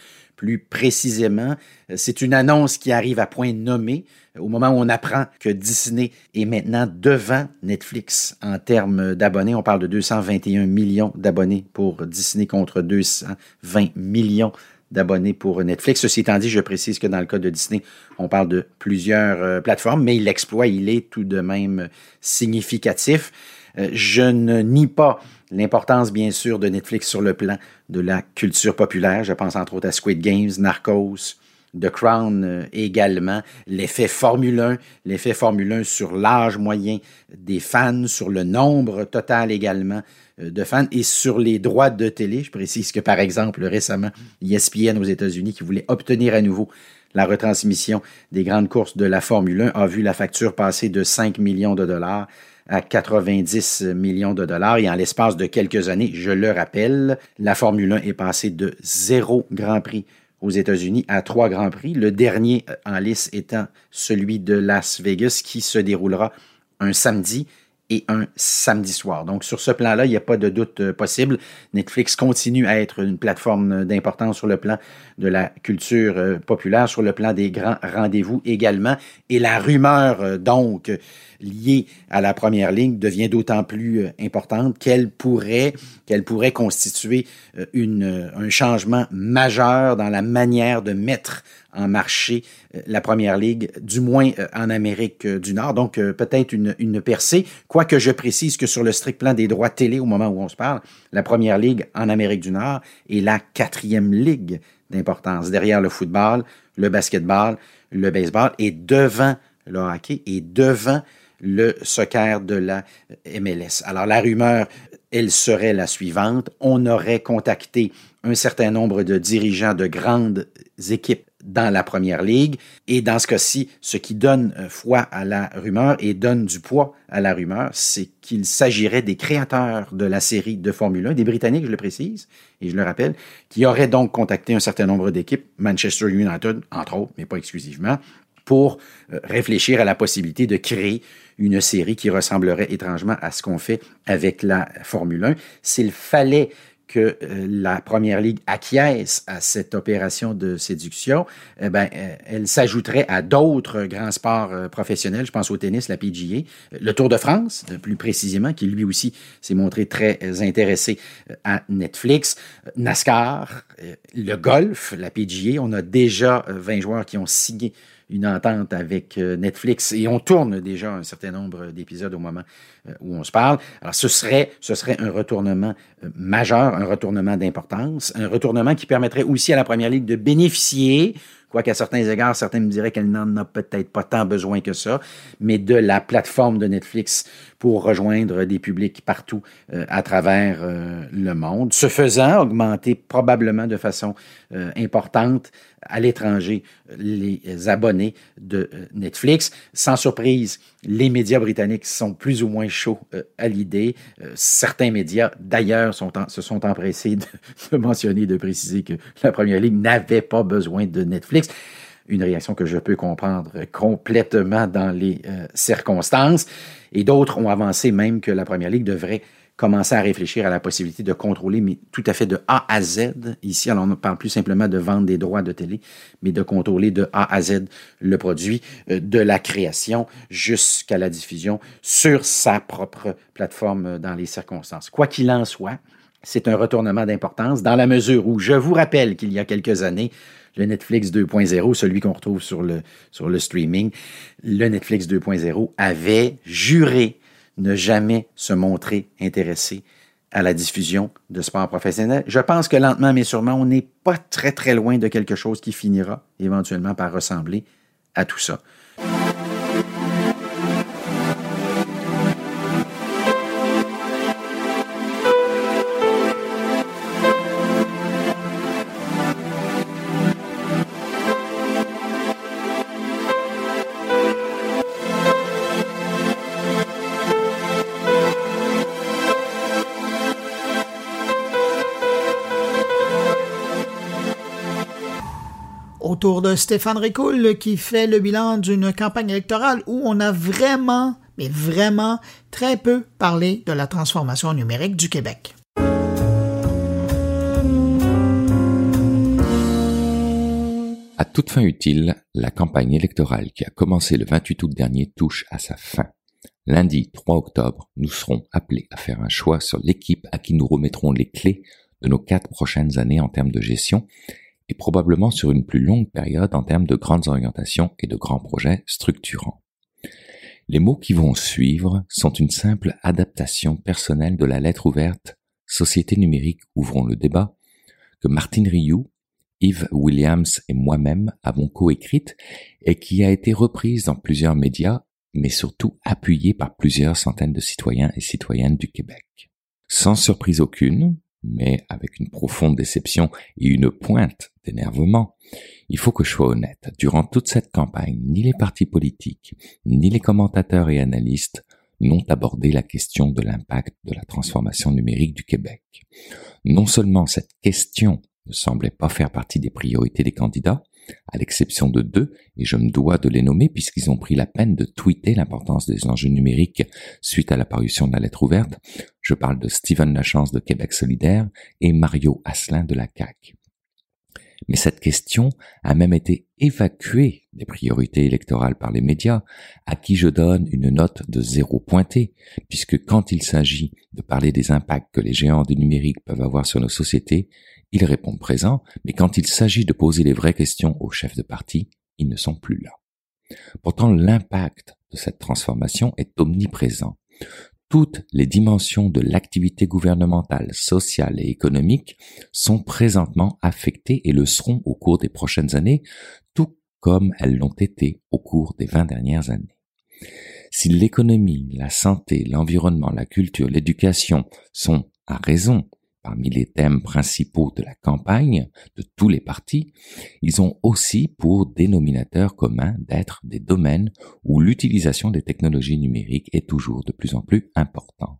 plus précisément. C'est une annonce qui arrive à point nommé au moment où on apprend que Disney est maintenant devant Netflix en termes d'abonnés. On parle de 221 millions d'abonnés pour Disney contre 220 millions d'abonnés pour Netflix. Ceci étant dit, je précise que dans le cas de Disney, on parle de plusieurs euh, plateformes, mais l'exploit, il est tout de même significatif. Euh, je ne nie pas l'importance, bien sûr, de Netflix sur le plan de la culture populaire. Je pense entre autres à Squid Games, Narcos, The Crown euh, également, l'effet Formule 1, l'effet Formule 1 sur l'âge moyen des fans, sur le nombre total également euh, de fans et sur les droits de télé. Je précise que par exemple récemment, ESPN aux États-Unis qui voulait obtenir à nouveau la retransmission des grandes courses de la Formule 1 a vu la facture passer de 5 millions de dollars à 90 millions de dollars et en l'espace de quelques années, je le rappelle, la Formule 1 est passée de zéro Grand Prix aux États-Unis à trois Grands Prix, le dernier euh, en lice étant celui de Las Vegas qui se déroulera un samedi et un samedi soir. Donc sur ce plan-là, il n'y a pas de doute euh, possible. Netflix continue à être une plateforme d'importance sur le plan de la culture euh, populaire, sur le plan des grands rendez-vous également. Et la rumeur, donc, liée à la première ligne devient d'autant plus euh, importante qu'elle pourrait, qu'elle pourrait constituer euh, une, euh, un changement majeur dans la manière de mettre en marché la première ligue, du moins en Amérique du Nord. Donc, peut-être une, une percée, quoique je précise que sur le strict plan des droits télé, au moment où on se parle, la première ligue en Amérique du Nord est la quatrième ligue d'importance, derrière le football, le basketball, le baseball, et devant le hockey, et devant le soccer de la MLS. Alors la rumeur, elle serait la suivante. On aurait contacté un certain nombre de dirigeants de grandes équipes dans la première ligue. Et dans ce cas-ci, ce qui donne euh, foi à la rumeur et donne du poids à la rumeur, c'est qu'il s'agirait des créateurs de la série de Formule 1, des Britanniques, je le précise, et je le rappelle, qui auraient donc contacté un certain nombre d'équipes, Manchester United, entre autres, mais pas exclusivement, pour euh, réfléchir à la possibilité de créer une série qui ressemblerait étrangement à ce qu'on fait avec la Formule 1. S'il fallait que euh, la Première Ligue acquiesce à cette opération de séduction, eh ben, euh, elle s'ajouterait à d'autres grands sports professionnels. Je pense au tennis, la PGA, le Tour de France, plus précisément, qui lui aussi s'est montré très intéressé à Netflix, NASCAR, le golf, la PGA. On a déjà 20 joueurs qui ont signé une entente avec euh, Netflix et on tourne déjà un certain nombre d'épisodes au moment euh, où on se parle. Alors ce serait, ce serait un retournement euh, majeur, un retournement d'importance, un retournement qui permettrait aussi à la Première Ligue de bénéficier quoiqu'à certains égards, certains me diraient qu'elle n'en a peut-être pas tant besoin que ça, mais de la plateforme de Netflix pour rejoindre des publics partout à travers le monde. Ce faisant, augmenter probablement de façon importante à l'étranger les abonnés de euh, Netflix. Sans surprise, les médias britanniques sont plus ou moins chauds euh, à l'idée. Euh, certains médias, d'ailleurs, se sont empressés de, mentionner, de préciser que la Première Ligue n'avait pas besoin de Netflix. Une réaction que je peux comprendre complètement dans les circonstances. Et d'autres ont avancé même que la Première Ligue devrait commencer à réfléchir à la possibilité de contrôler, mais tout à fait de A à Z. Ici, alors on ne parle plus simplement de vendre des droits de télé, mais de contrôler de A à Z le produit, euh, de la création jusqu'à la diffusion sur sa propre plateforme euh, dans les circonstances. Quoi qu'il en soit, c'est un retournement d'importance dans la mesure où je vous rappelle qu'il y a quelques années, le Netflix 2.0, celui qu'on retrouve sur le, sur le streaming, le Netflix 2.0 avait juré ne jamais se montrer intéressé à la diffusion de sport professionnel. Je pense que lentement mais sûrement, on n'est pas très très loin de quelque chose qui finira éventuellement par ressembler à tout ça. De Stéphane Ricoul qui fait le bilan d'une campagne électorale où on a vraiment, mais vraiment très peu parlé de la transformation numérique du Québec. À toute fin utile, la campagne électorale qui a commencé le 28 août dernier touche à sa fin. Lundi 3 octobre, nous serons appelés à faire un choix sur l'équipe à qui nous remettrons les clés de nos quatre prochaines années en termes de gestion et probablement sur une plus longue période en termes de grandes orientations et de grands projets structurants. Les mots qui vont suivre sont une simple adaptation personnelle de la lettre ouverte Société numérique ouvrons le débat que Martin Rioux, Yves Williams et moi-même avons coécrite et qui a été reprise dans plusieurs médias mais surtout appuyée par plusieurs centaines de citoyens et citoyennes du Québec. Sans surprise aucune, mais avec une profonde déception et une pointe d'énervement, il faut que je sois honnête. Durant toute cette campagne, ni les partis politiques, ni les commentateurs et analystes n'ont abordé la question de l'impact de la transformation numérique du Québec. Non seulement cette question ne semblait pas faire partie des priorités des candidats, à l'exception de deux, et je me dois de les nommer puisqu'ils ont pris la peine de tweeter l'importance des enjeux numériques suite à l'apparition de la lettre ouverte. Je parle de Stephen Lachance de Québec solidaire et Mario Asselin de la CAQ. Mais cette question a même été évacuée des priorités électorales par les médias, à qui je donne une note de zéro pointé, puisque quand il s'agit de parler des impacts que les géants du numérique peuvent avoir sur nos sociétés, ils répondent présents, mais quand il s'agit de poser les vraies questions aux chefs de parti, ils ne sont plus là. Pourtant, l'impact de cette transformation est omniprésent. Toutes les dimensions de l'activité gouvernementale, sociale et économique sont présentement affectées et le seront au cours des prochaines années, tout comme elles l'ont été au cours des vingt dernières années. Si l'économie, la santé, l'environnement, la culture, l'éducation sont, à raison, parmi les thèmes principaux de la campagne de tous les partis, ils ont aussi pour dénominateur commun d'être des domaines où l'utilisation des technologies numériques est toujours de plus en plus importante.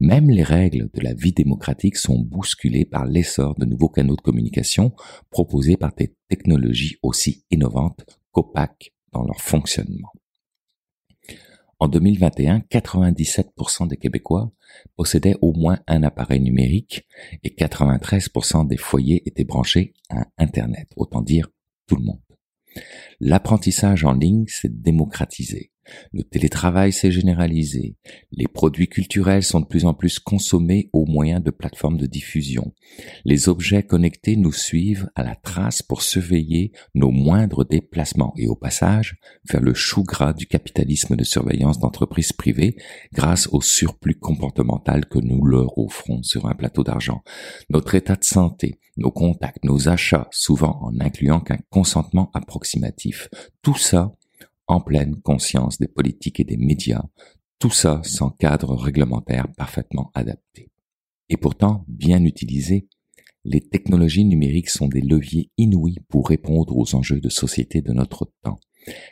Même les règles de la vie démocratique sont bousculées par l'essor de nouveaux canaux de communication proposés par des technologies aussi innovantes qu'opaques dans leur fonctionnement. En 2021, 97% des Québécois possédaient au moins un appareil numérique et 93% des foyers étaient branchés à Internet, autant dire tout le monde. L'apprentissage en ligne s'est démocratisé. Le télétravail s'est généralisé. Les produits culturels sont de plus en plus consommés au moyen de plateformes de diffusion. Les objets connectés nous suivent à la trace pour surveiller nos moindres déplacements et au passage faire le chou gras du capitalisme de surveillance d'entreprises privées grâce au surplus comportemental que nous leur offrons sur un plateau d'argent. Notre état de santé, nos contacts, nos achats, souvent en incluant qu'un consentement approximatif, tout ça en pleine conscience des politiques et des médias, tout ça sans cadre réglementaire parfaitement adapté. Et pourtant, bien utilisés, les technologies numériques sont des leviers inouïs pour répondre aux enjeux de société de notre temps.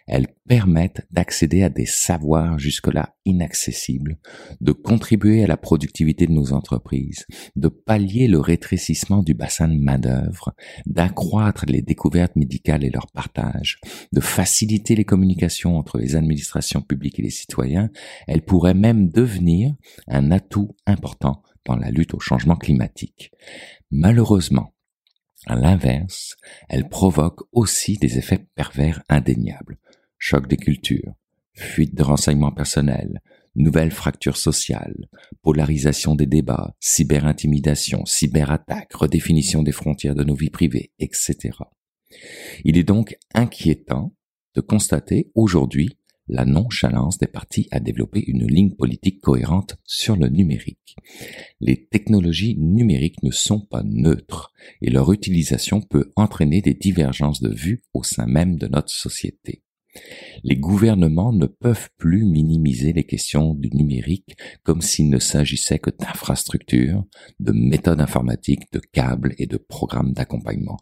Elles permettent d'accéder à des savoirs jusque-là inaccessibles, de contribuer à la productivité de nos entreprises, de pallier le rétrécissement du bassin de main-d'œuvre, d'accroître les découvertes médicales et leur partage, de faciliter les communications entre les administrations publiques et les citoyens. Elles pourraient même devenir un atout important dans la lutte au changement climatique. Malheureusement, à l'inverse, elle provoque aussi des effets pervers indéniables. Choc des cultures, fuite de renseignements personnels, nouvelles fractures sociales, polarisation des débats, cyberintimidation, cyberattaque, redéfinition des frontières de nos vies privées, etc. Il est donc inquiétant de constater aujourd'hui la nonchalance des partis à développer une ligne politique cohérente sur le numérique. Les technologies numériques ne sont pas neutres et leur utilisation peut entraîner des divergences de vues au sein même de notre société. Les gouvernements ne peuvent plus minimiser les questions du numérique comme s'il ne s'agissait que d'infrastructures, de méthodes informatiques, de câbles et de programmes d'accompagnement.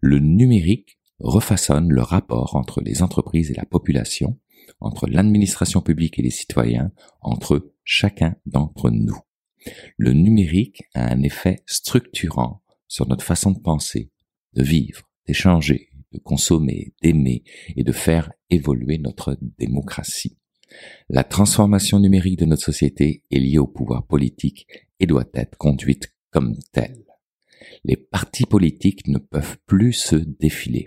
Le numérique refaçonne le rapport entre les entreprises et la population entre l'administration publique et les citoyens, entre chacun d'entre nous. Le numérique a un effet structurant sur notre façon de penser, de vivre, d'échanger, de consommer, d'aimer et de faire évoluer notre démocratie. La transformation numérique de notre société est liée au pouvoir politique et doit être conduite comme telle. Les partis politiques ne peuvent plus se défiler.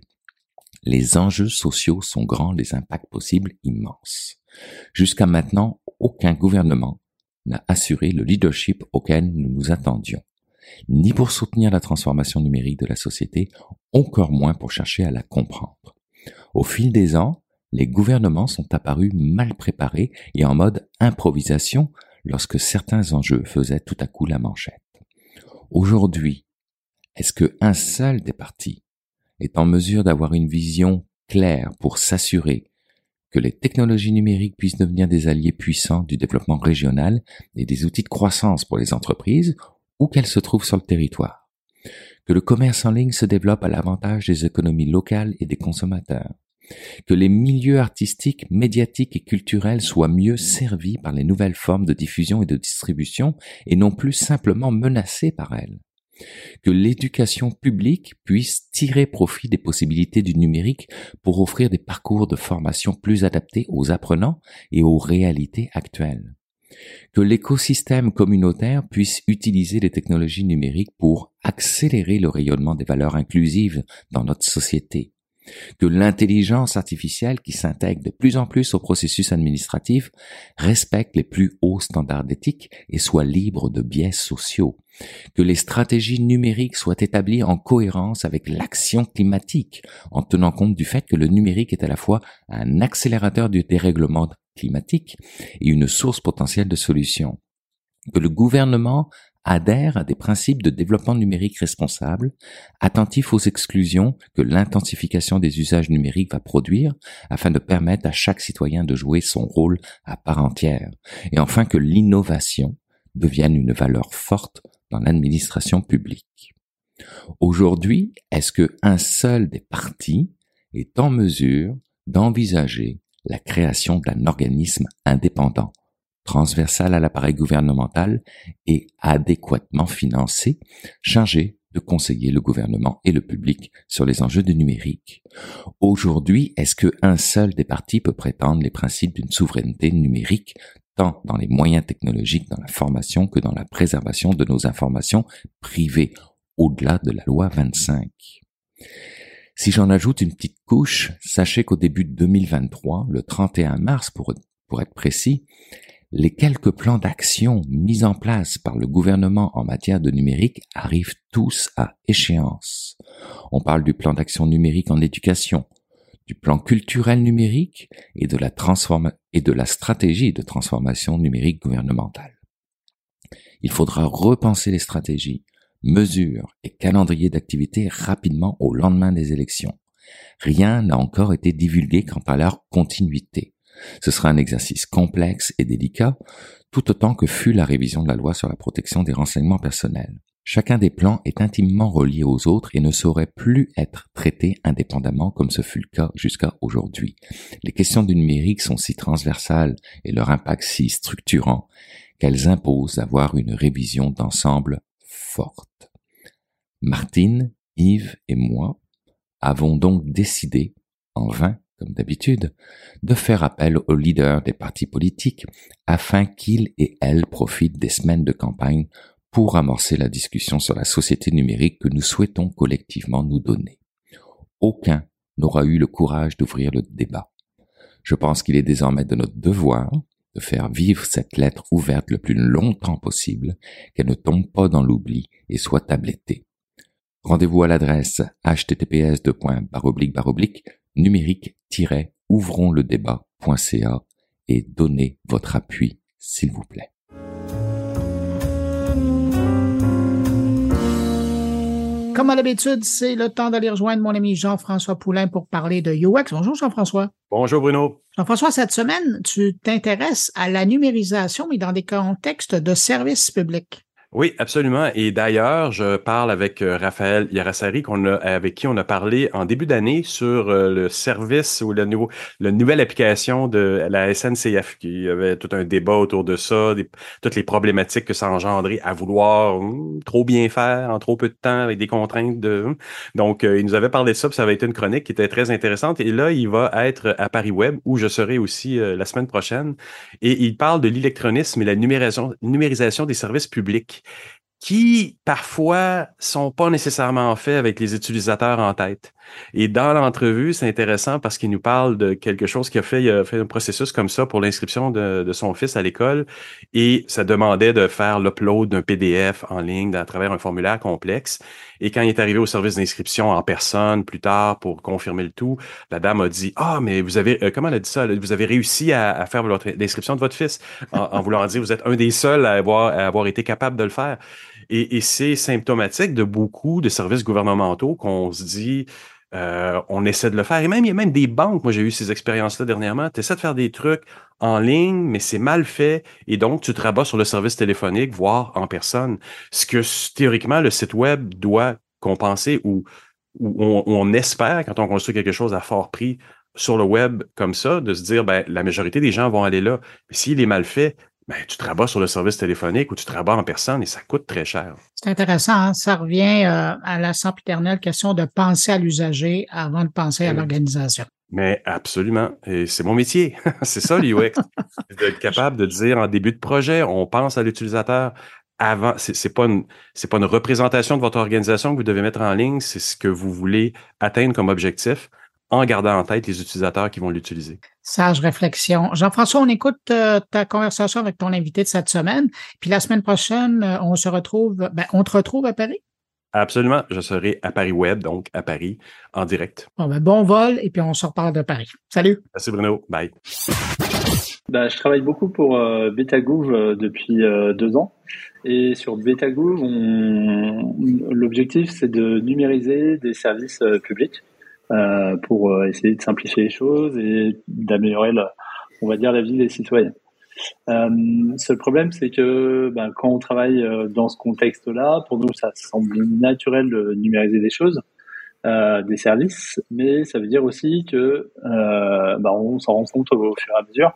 Les enjeux sociaux sont grands, les impacts possibles immenses. Jusqu'à maintenant, aucun gouvernement n'a assuré le leadership auquel nous nous attendions, ni pour soutenir la transformation numérique de la société, encore moins pour chercher à la comprendre. Au fil des ans, les gouvernements sont apparus mal préparés et en mode improvisation lorsque certains enjeux faisaient tout à coup la manchette. Aujourd'hui, est-ce que un seul des partis est en mesure d'avoir une vision claire pour s'assurer que les technologies numériques puissent devenir des alliés puissants du développement régional et des outils de croissance pour les entreprises où qu'elles se trouvent sur le territoire. Que le commerce en ligne se développe à l'avantage des économies locales et des consommateurs. Que les milieux artistiques, médiatiques et culturels soient mieux servis par les nouvelles formes de diffusion et de distribution et non plus simplement menacés par elles que l'éducation publique puisse tirer profit des possibilités du numérique pour offrir des parcours de formation plus adaptés aux apprenants et aux réalités actuelles. Que l'écosystème communautaire puisse utiliser les technologies numériques pour accélérer le rayonnement des valeurs inclusives dans notre société que l'intelligence artificielle qui s'intègre de plus en plus au processus administratif respecte les plus hauts standards d'éthique et soit libre de biais sociaux, que les stratégies numériques soient établies en cohérence avec l'action climatique, en tenant compte du fait que le numérique est à la fois un accélérateur du dérèglement climatique et une source potentielle de solutions, que le gouvernement adhère à des principes de développement numérique responsable, attentif aux exclusions que l'intensification des usages numériques va produire afin de permettre à chaque citoyen de jouer son rôle à part entière, et enfin que l'innovation devienne une valeur forte dans l'administration publique. Aujourd'hui, est-ce que un seul des partis est en mesure d'envisager la création d'un organisme indépendant, transversal à l'appareil gouvernemental et adéquatement financé, chargé de conseiller le gouvernement et le public sur les enjeux du numérique. Aujourd'hui, est-ce qu'un seul des partis peut prétendre les principes d'une souveraineté numérique tant dans les moyens technologiques, dans la formation que dans la préservation de nos informations privées, au-delà de la loi 25 si j'en ajoute une petite couche, sachez qu'au début de 2023, le 31 mars pour, pour être précis, les quelques plans d'action mis en place par le gouvernement en matière de numérique arrivent tous à échéance. On parle du plan d'action numérique en éducation, du plan culturel numérique et de la, stratégie de transformation numérique gouvernementale. Il faudra repenser les stratégies, mesures et calendrier d'activité rapidement au lendemain des élections. Rien n'a encore été divulgué quant à leur continuité. Ce sera un exercice complexe et délicat, tout autant que fut la révision de la loi sur la protection des renseignements personnels. Chacun des plans est intimement relié aux autres et ne saurait plus être traité indépendamment comme ce fut le cas jusqu'à aujourd'hui. Les questions du numérique sont si transversales et leur impact si structurant qu'elles imposent d'avoir une révision d'ensemble forte. Martine, Yves et moi avons donc décidé, en vain comme d'habitude, de faire appel aux leaders des partis politiques afin qu'ils et elles profitent des semaines de campagne pour amorcer la discussion sur la société numérique que nous souhaitons collectivement nous donner. Aucun n'aura eu le courage d'ouvrir le débat. Je pense qu'il est désormais de notre devoir de faire vivre cette lettre ouverte le plus longtemps possible, qu'elle ne tombe pas dans l'oubli et soit tablettée. Rendez-vous à l'adresse https numérique-ouvrons le débat.ca et donnez votre appui, s'il vous plaît. Comme à l'habitude, c'est le temps d'aller rejoindre mon ami Jean-François Poulain pour parler de UX. Bonjour Jean-François. Bonjour Bruno. Jean-François, cette semaine, tu t'intéresses à la numérisation, mais dans des contextes de services publics. Oui, absolument. Et d'ailleurs, je parle avec euh, Raphaël Yarassari, qu'on a, avec qui on a parlé en début d'année sur euh, le service ou le nouveau, la nouvelle application de la SNCF. Il y avait tout un débat autour de ça, toutes les problématiques que ça engendrait à vouloir hum, trop bien faire en trop peu de temps avec des contraintes de. Hum. Donc, euh, il nous avait parlé de ça, puis ça avait été une chronique qui était très intéressante. Et là, il va être à Paris Web, où je serai aussi la semaine prochaine. Et il parle de l'électronisme et la numérisation, numérisation des services publics qui parfois sont pas nécessairement faits avec les utilisateurs en tête. Et dans l'entrevue, c'est intéressant parce qu'il nous parle de quelque chose qui a fait, il a fait un processus comme ça pour l'inscription de, son fils à l'école et ça demandait de faire l'upload d'un PDF en ligne à travers un formulaire complexe. Et quand il est arrivé au service d'inscription en personne plus tard pour confirmer le tout, la dame a dit ah mais vous avez euh, comment elle a dit ça? Vous avez réussi à, faire l'inscription de votre fils en, voulant dire vous êtes un des seuls à avoir, été capable de le faire. Et c'est symptomatique de beaucoup de services gouvernementaux qu'on se dit euh, on essaie de le faire. Et même, il y a même des banques, moi j'ai eu ces expériences-là dernièrement, tu essaies de faire des trucs en ligne, mais c'est mal fait, et donc tu te rabats sur le service téléphonique, voire en personne. Ce que théoriquement le site web doit compenser ou, on, espère quand on construit quelque chose à fort prix sur le web comme ça, de se dire, ben, la majorité des gens vont aller là. S'il est mal fait, ben, tu te rabats sur le service téléphonique ou tu te rabats en personne et ça coûte très cher. C'est intéressant. Hein. Ça revient euh, à la sempiternelle question de penser à l'usager avant de penser à l'organisation. Mais absolument. Et c'est mon métier. c'est ça, l'UX. D'être capable de dire en début de projet, on pense à l'utilisateur avant. C'est pas une, c'est pas une représentation de votre organisation que vous devez mettre en ligne. C'est ce que vous voulez atteindre comme objectif en gardant en tête les utilisateurs qui vont l'utiliser. Sage réflexion. Jean-François, on écoute euh, ta conversation avec ton invité de cette semaine. Puis la semaine prochaine, euh, on se retrouve, ben, on te retrouve à Paris? Absolument. Je serai à Paris Web, donc à Paris, en direct. Bon, ben, bon vol et puis on se reparle de Paris. Salut. Merci Bruno. Bye. Bah, je travaille beaucoup pour euh, Betagouv euh, depuis euh, deux ans. Et sur Betagouv, on... l'objectif, c'est de numériser des services euh, publics euh, pour essayer de simplifier les choses et d'améliorer, on va dire, la vie des citoyens. Euh, seul problème, c'est que ben, quand on travaille dans ce contexte-là, pour nous, ça semble naturel de numériser des choses, euh, des services, mais ça veut dire aussi que euh, ben, on s'en rend compte au fur et à mesure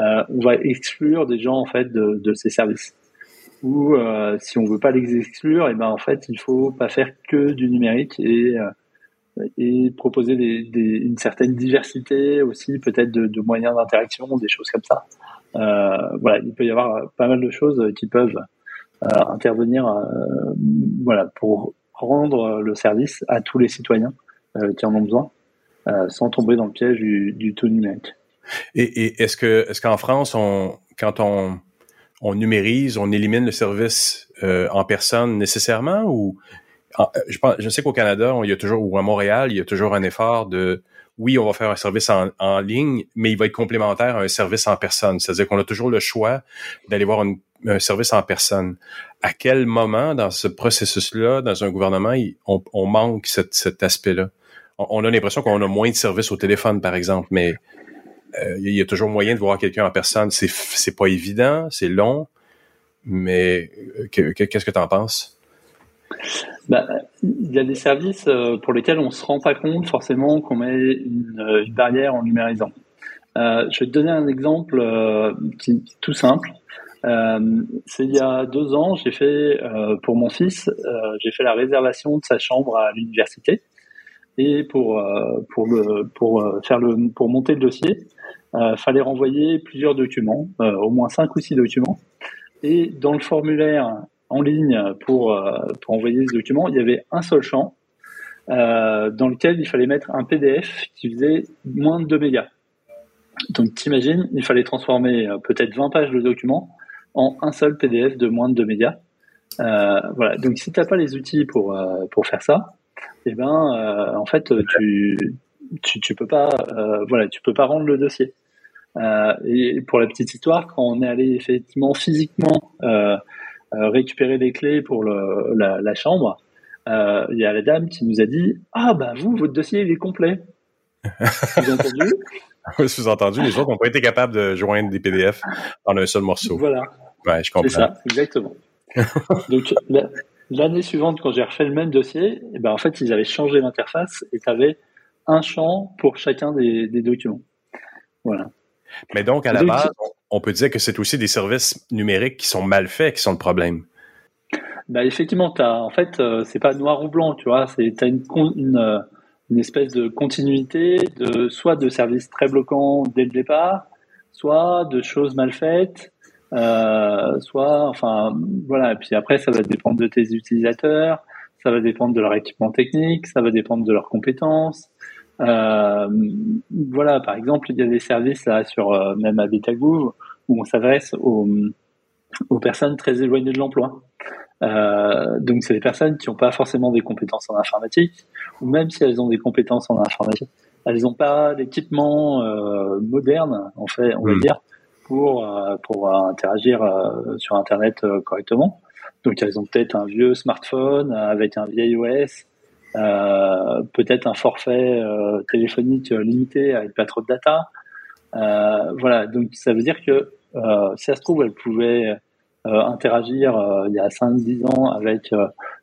euh, on va exclure des gens en fait de, de ces services. Ou euh, si on veut pas les exclure, et eh ben en fait il faut pas faire que du numérique et euh, et proposer une certaine diversité aussi peut-être de, moyens d'interaction, des choses comme ça. Euh, voilà, il peut y avoir pas mal de choses qui peuvent euh, intervenir, euh, voilà, pour rendre le service à tous les citoyens qui en ont besoin, sans tomber dans le piège du, du tout numérique. Et, est-ce que est-ce qu'en France, quand on, on numérise, on élimine le service en personne nécessairement ou je, pense, je sais qu'au Canada, on, il y a toujours ou à Montréal, il y a toujours un effort de oui, on va faire un service en, ligne, mais il va être complémentaire à un service en personne. C'est-à-dire qu'on a toujours le choix d'aller voir un service en personne. À quel moment dans ce processus-là, dans un gouvernement, on, manque cet, aspect-là? On, a l'impression qu'on a moins de services au téléphone, par exemple, mais il euh, y a toujours moyen de voir quelqu'un en personne. C'est c'est pas évident, c'est long, mais euh, qu'est-ce que tu en penses? Bah, il y a des services euh, pour lesquels on se rend pas compte forcément qu'on met une, une, barrière en numérisant. Euh, je vais te donner un exemple euh, tout simple. Euh, c'est il y a deux ans, j'ai fait pour mon fils, j'ai fait la réservation de sa chambre à l'université et pour pour pour faire le pour monter le dossier, euh, fallait renvoyer plusieurs documents, euh, au moins cinq ou six documents. Et dans le formulaire en ligne pour, euh, pour envoyer ce document, il y avait un seul champ euh, dans lequel il fallait mettre un PDF qui faisait moins de 2 mégas. Donc t'imagines, il fallait transformer peut-être 20 pages de documents en un seul PDF de moins de 2 mégas. Euh, voilà. Donc si t'as pas les outils pour pour faire ça, eh ben en fait tu tu, tu peux pas, euh, voilà, peux pas rendre le dossier. Euh, et pour la petite histoire, quand on est allé effectivement physiquement euh, euh récupérer les clés pour le, la, la, chambre, euh, il y a la dame qui nous a dit Ah, bah vous, votre dossier, il est complet. Vous entendu Oui, sous-entendu, les autres n'ont pas été capables de joindre des PDF en un seul morceau. Voilà. Ouais, je comprends. C'est ça, exactement. Donc, l'année suivante, quand j'ai refait le même dossier, eh ben, en fait, ils avaient changé l'interface et tu avais un champ pour chacun des, des documents. Voilà. Mais donc, à la base, on peut dire que c'est aussi des services numériques qui sont mal faits qui sont le problème. Bah, effectivement, en fait, euh, c'est pas noir ou blanc, tu vois. Euh, une, espèce de continuité, de, soit de services très bloquants dès le départ, soit de choses mal faites, euh, soit, enfin, voilà. Et puis après, ça va dépendre de tes utilisateurs, ça va dépendre de leur équipement technique, ça va dépendre de leurs compétences, euh, voilà, par exemple, il y a des services là sur euh, même à Betagouv où on s'adresse aux, aux, personnes très éloignées de l'emploi. Euh, donc, c'est des personnes qui n'ont pas forcément des compétences en informatique, ou même si elles ont des compétences en informatique, elles n'ont pas l'équipement euh, moderne, en fait, on va mmh. dire, pour pour interagir sur Internet correctement. Donc, elles ont peut-être un vieux smartphone avec un vieil OS peut-être un forfait euh, téléphonique limité avec pas trop de data. Euh, voilà, donc ça veut dire que si ça se trouve, elle pouvait interagir il y a 5-10 ans avec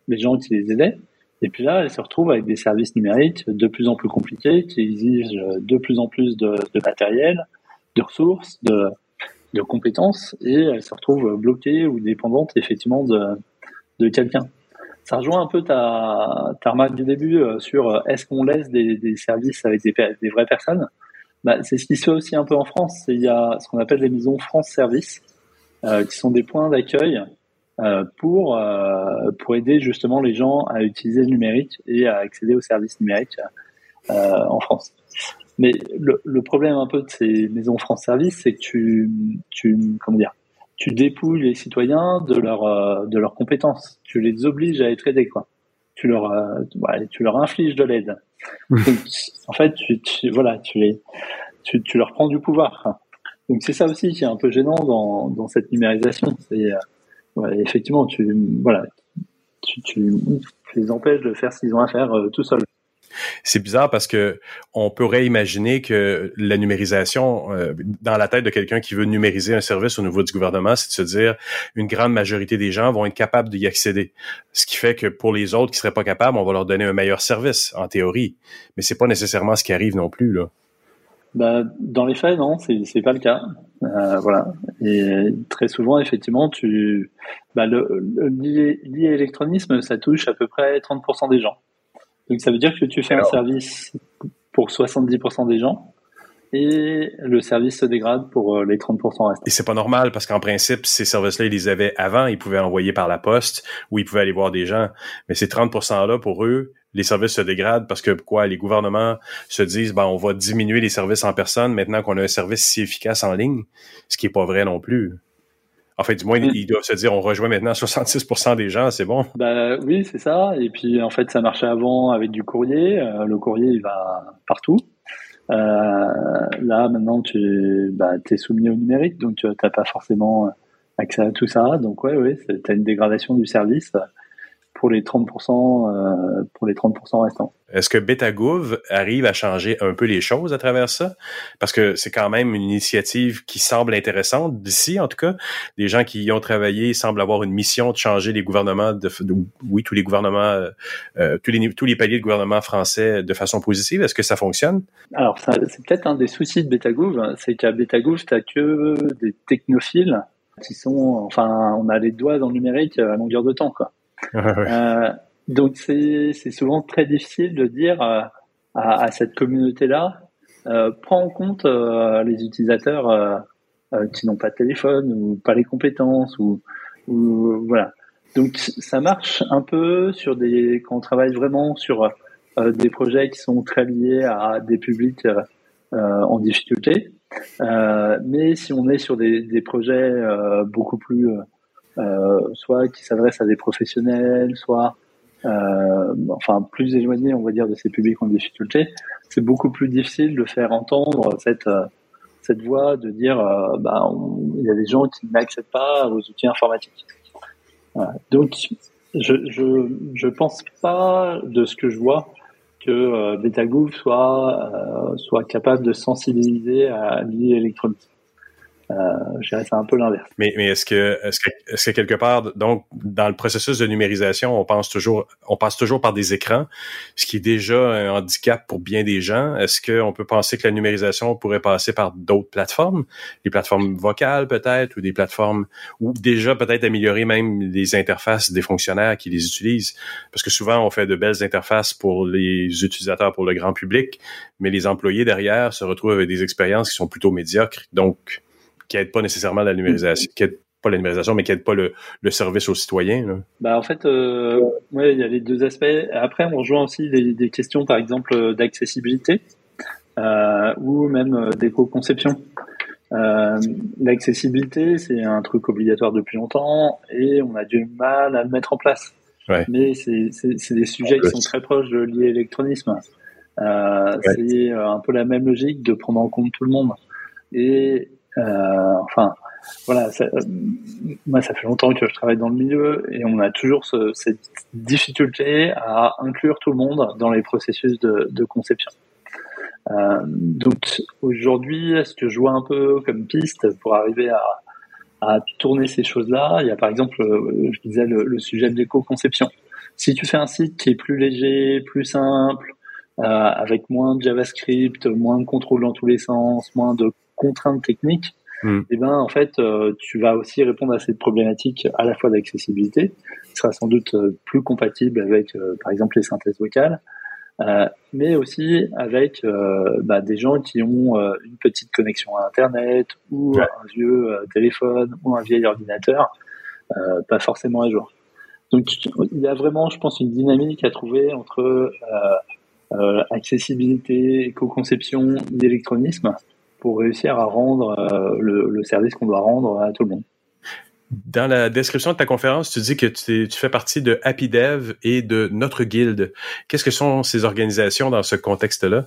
les gens qui les aidaient. Et puis là, elle se retrouve avec des services numériques de plus en plus compliqués, qui exigent de plus en plus de, de matériel, de ressources, de, de, compétences, et elle se retrouve bloquée ou dépendante effectivement de, de quelqu'un ça rejoint un peu ta, ta remarque du début euh, sur euh, est-ce qu'on laisse des, services avec des, vraies personnes? Bah, C'est ce qui se fait aussi un peu en France. Il y a ce qu'on appelle les maisons France Service, euh, qui sont des points d'accueil pour, pour aider justement les gens à utiliser le numérique et à accéder aux services numériques en France. Mais le, le, problème un peu de ces maisons France Service, c'est que tu, tu, comment dire, tu dépouilles les citoyens de leur euh, de leurs compétences. Tu les obliges à être aidés quoi. tu leur, tu leur infliges de l'aide. en fait, tu, voilà, tu, les, tu, tu, leur prends du pouvoir. Donc c'est ça aussi qui est un peu gênant dans, dans cette numérisation. C'est effectivement, tu, voilà, tu, tu, les empêches de faire ce qu'ils ont à faire tout seuls. C'est bizarre parce que on pourrait imaginer que la numérisation, euh, dans la tête de quelqu'un qui veut numériser un service au niveau du gouvernement, c'est de se dire une grande majorité des gens vont être capables d'y accéder. Ce qui fait que pour les autres qui seraient pas capables, on va leur donner un meilleur service, en théorie. Mais c'est pas nécessairement ce qui arrive non plus, là. Bah, dans les faits, non, c'est, c'est pas le cas. Euh, voilà. Et très souvent, effectivement, tu, bah, le, le, ça touche à peu près 30% des gens. Donc ça veut dire que tu fais un service pour 70% des gens et le service se dégrade pour euh, les 30% restants. Et c'est pas normal parce qu'en principe, ces services-là, ils les avaient avant, ils pouvaient envoyer par la poste ou ils pouvaient aller voir des gens. Mais ces 30%-là, pour eux, les services se dégradent parce que quoi, les gouvernements se disent, ben, on va diminuer les services en personne maintenant qu'on a un service si efficace en ligne, ce qui est pas vrai non plus. En fait, du moins, mm. ils doivent se dire, on rejoint maintenant 66% des gens, c'est bon. Bah oui, c'est ça. Et puis, en fait, ça marchait avant avec du courrier. Euh, le courrier, il va partout. Euh, là, maintenant, tu bah, es soumis au numérique, donc tu n'as pas forcément accès à tout ça. Donc, ouais, ouais, tu as une dégradation du service pour les 30%, euh, pour les 30% restants. Est-ce que Betagouv arrive à changer un peu les choses à travers ça? Parce que c'est quand même une initiative qui semble intéressante d'ici, en tout cas. Les gens qui y ont travaillé semblent avoir une mission de changer les gouvernements, de, oui, tous les gouvernements, euh, euh, tous, les, tous les paliers de gouvernement français de façon positive. Est-ce que ça fonctionne? Alors, c'est peut-être un des soucis de Betagouv, c'est qu'à Betagouv, tu que des technophiles qui sont, enfin, on a les doigts dans le numérique à longueur de temps, quoi. Euh, donc c'est souvent très difficile de dire euh, à, cette communauté-là, euh, prends en compte euh, les utilisateurs qui n'ont pas de téléphone ou pas les compétences ou, voilà. Donc ça marche un peu sur des quand on travaille vraiment sur des projets qui sont très liés à des publics en difficulté. mais si on est sur des, projets beaucoup plus soit qui s'adressent à des professionnels, soit euh, enfin plus éloignés, on va dire, de ces publics en difficulté, c'est beaucoup plus difficile de faire entendre cette euh, cette voix de dire bah il y a des gens qui n'accèdent pas aux outils informatiques. Donc je, je je pense pas de ce que je vois que euh, soit soit capable de sensibiliser à l'IA électronique. Euh, je dirais un peu l'inverse. Mais, mais est-ce que, est-ce que, est-ce que quelque part, donc, dans le processus de numérisation, on pense toujours, on passe toujours par des écrans, ce qui est déjà un handicap pour bien des gens. Est-ce qu'on peut penser que la numérisation pourrait passer par d'autres plateformes, des plateformes vocales peut-être, ou des plateformes, ou déjà peut-être améliorer même les interfaces des fonctionnaires qui les utilisent, parce que souvent on fait de belles interfaces pour les utilisateurs, pour le grand public, mais les employés derrière se retrouvent avec des expériences qui sont plutôt médiocres. Donc, qui aide pas nécessairement la numérisation, qui aide pas la numérisation, mais qui aide pas le, le service aux citoyens. Bah en fait, euh, ouais, il y a les deux aspects. Après, on rejoint aussi des, des questions, par exemple, d'accessibilité euh, ou même euh, d'éco-conception. Euh, L'accessibilité, c'est un truc obligatoire depuis longtemps et on a du mal à le mettre en place. Ouais. Mais c'est des sujets qui sont très proches de l'e-électronisme. Euh, C'est un peu la même logique de prendre en compte tout le monde. Et enfin, voilà, ça, euh, moi ça fait longtemps que je travaille dans le milieu et on a toujours ce, cette difficulté à inclure tout le monde dans les processus de, de conception. Euh, donc aujourd'hui, ce que je vois un peu comme piste pour arriver à, à tourner ces choses-là, il y a par exemple, euh, je disais le, le sujet de l'éco-conception. Si tu fais un site qui est plus léger, plus simple, euh, avec moins de JavaScript, moins de contrôle dans tous les sens, moins de contraintes techniques, et eh ben en fait euh, tu vas aussi répondre à cette problématique à la fois d'accessibilité, qui sera sans doute euh, plus compatible avec euh, par exemple les synthèses vocales, mais aussi avec bah, des gens qui ont une petite connexion à Internet ou un vieux téléphone ou un vieil ordinateur, pas forcément à jour. Donc il y a vraiment, je pense, une dynamique à trouver entre accessibilité, éco-conception, d'électronisme pour réussir à rendre euh, le, service qu'on doit rendre à tout le monde. Dans la description de ta conférence, tu dis que tu, tu fais partie de Happy Dev et de notre guilde. Qu'est-ce que sont ces organisations dans ce contexte-là?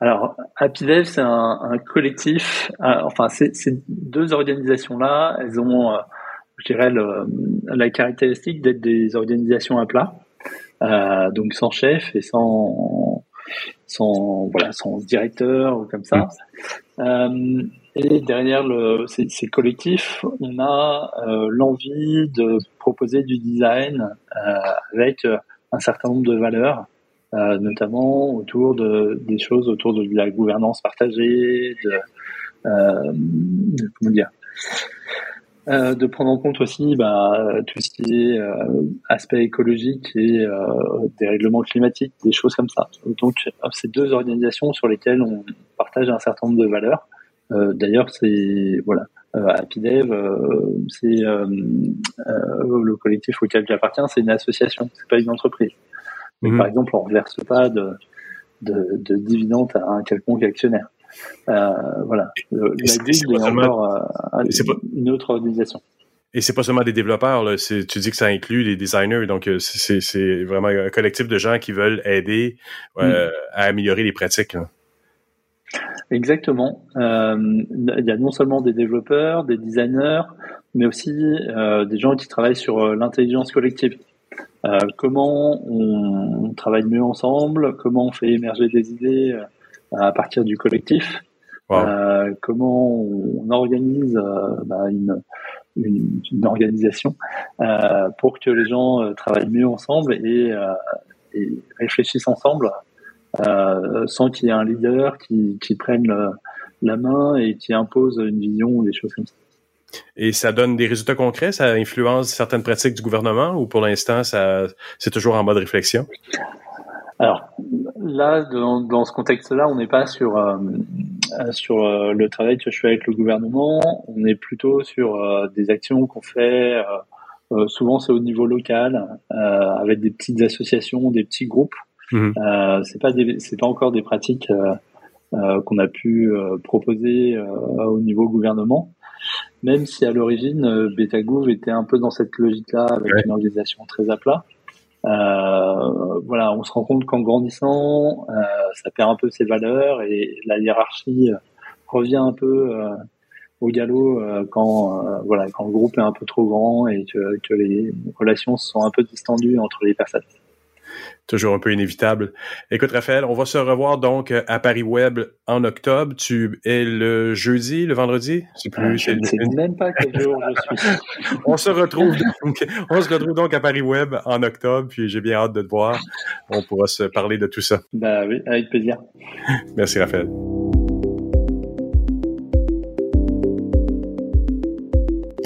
Alors, Happy Dev, c'est un, un, collectif. Euh, enfin, ces deux organisations-là, elles ont, euh, je dirais, le, la caractéristique d'être des organisations à plat, donc sans chef et sans, sans, voilà, sans directeur ou comme ça. Euh, et derrière ces, collectifs, on a euh, l'envie de proposer du design euh, avec un certain nombre de valeurs, notamment autour de des choses autour de la gouvernance partagée, de comment dire, euh, de prendre en compte aussi bah, tout ce qui est euh, aspect écologique et euh, des règlements climatiques, des choses comme ça. Donc, c'est deux organisations sur lesquelles on partage un certain nombre de valeurs. D'ailleurs, c'est voilà, Happydev, c'est le collectif auquel j'appartiens, c'est une association, c'est pas une entreprise. Mais par exemple, on ne verse pas de, de, de dividendes à un quelconque actionnaire. Euh, voilà. la guilde est, encore euh, une autre organisation. Et c'est pas seulement des développeurs, là. tu dis que ça inclut des designers, donc euh, c'est vraiment un collectif de gens qui veulent aider euh, à améliorer les pratiques. Là. Exactement. Euh, il y a non seulement des développeurs, des designers, mais aussi euh, des gens qui travaillent sur l'intelligence collective. Comment on, on, travaille mieux ensemble, comment on fait émerger des idées à partir du collectif. Euh, comment on organise euh, bah, une, une, une, organisation euh, pour que les gens travaillent mieux ensemble et, et réfléchissent ensemble sans qu'il y ait un leader qui, qui prenne le, la main et qui impose une vision ou des choses comme ça. Et ça donne des résultats concrets, ça influence certaines pratiques du gouvernement ou pour l'instant, ça, c'est toujours en mode réflexion? Alors là, dans, dans ce contexte-là, on n'est pas sur euh, sur euh, le travail que je fais avec le gouvernement. On est plutôt sur euh, des actions qu'on fait. Euh, souvent, c'est au niveau local, avec des petites associations, des petits groupes. Mmh. c'est pas c'est pas encore des pratiques qu'on a pu proposer au niveau gouvernement. Même si à l'origine, Betagouv était un peu dans cette logique-là, avec une organisation très à plat. Euh, voilà, on se rend compte qu'en grandissant, euh, ça perd un peu ses valeurs et la hiérarchie euh, revient un peu au galop quand voilà quand le groupe est un peu trop grand et que les relations sont un peu distendues entre les personnes toujours un peu inévitable. Écoute, Raphaël, on va se revoir donc à Paris Web en octobre. Tu es le jeudi, le vendredi? C'est plus. je ne sais même pas quel jour je suis. on se retrouve donc, on se retrouve donc à Paris Web en octobre, puis j'ai bien hâte de te voir. On pourra se parler de tout ça. Bah oui, avec plaisir. Merci, Raphaël.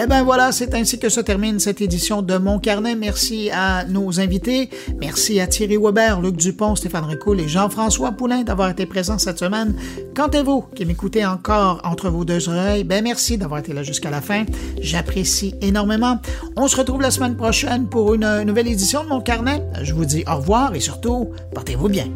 Eh bien voilà, c'est ainsi que se termine cette édition de Mon Carnet. Merci à nos invités. Merci à Thierry Weber, Luc Dupont, Stéphane Ricoul et Jean-François Poulain d'avoir été présents cette semaine. Quant à vous qui m'écoutez encore entre vos deux oreilles, ben merci d'avoir été là jusqu'à la fin. J'apprécie énormément. On se retrouve la semaine prochaine pour une nouvelle édition de Mon Carnet. Je vous dis au revoir et surtout, portez-vous bien.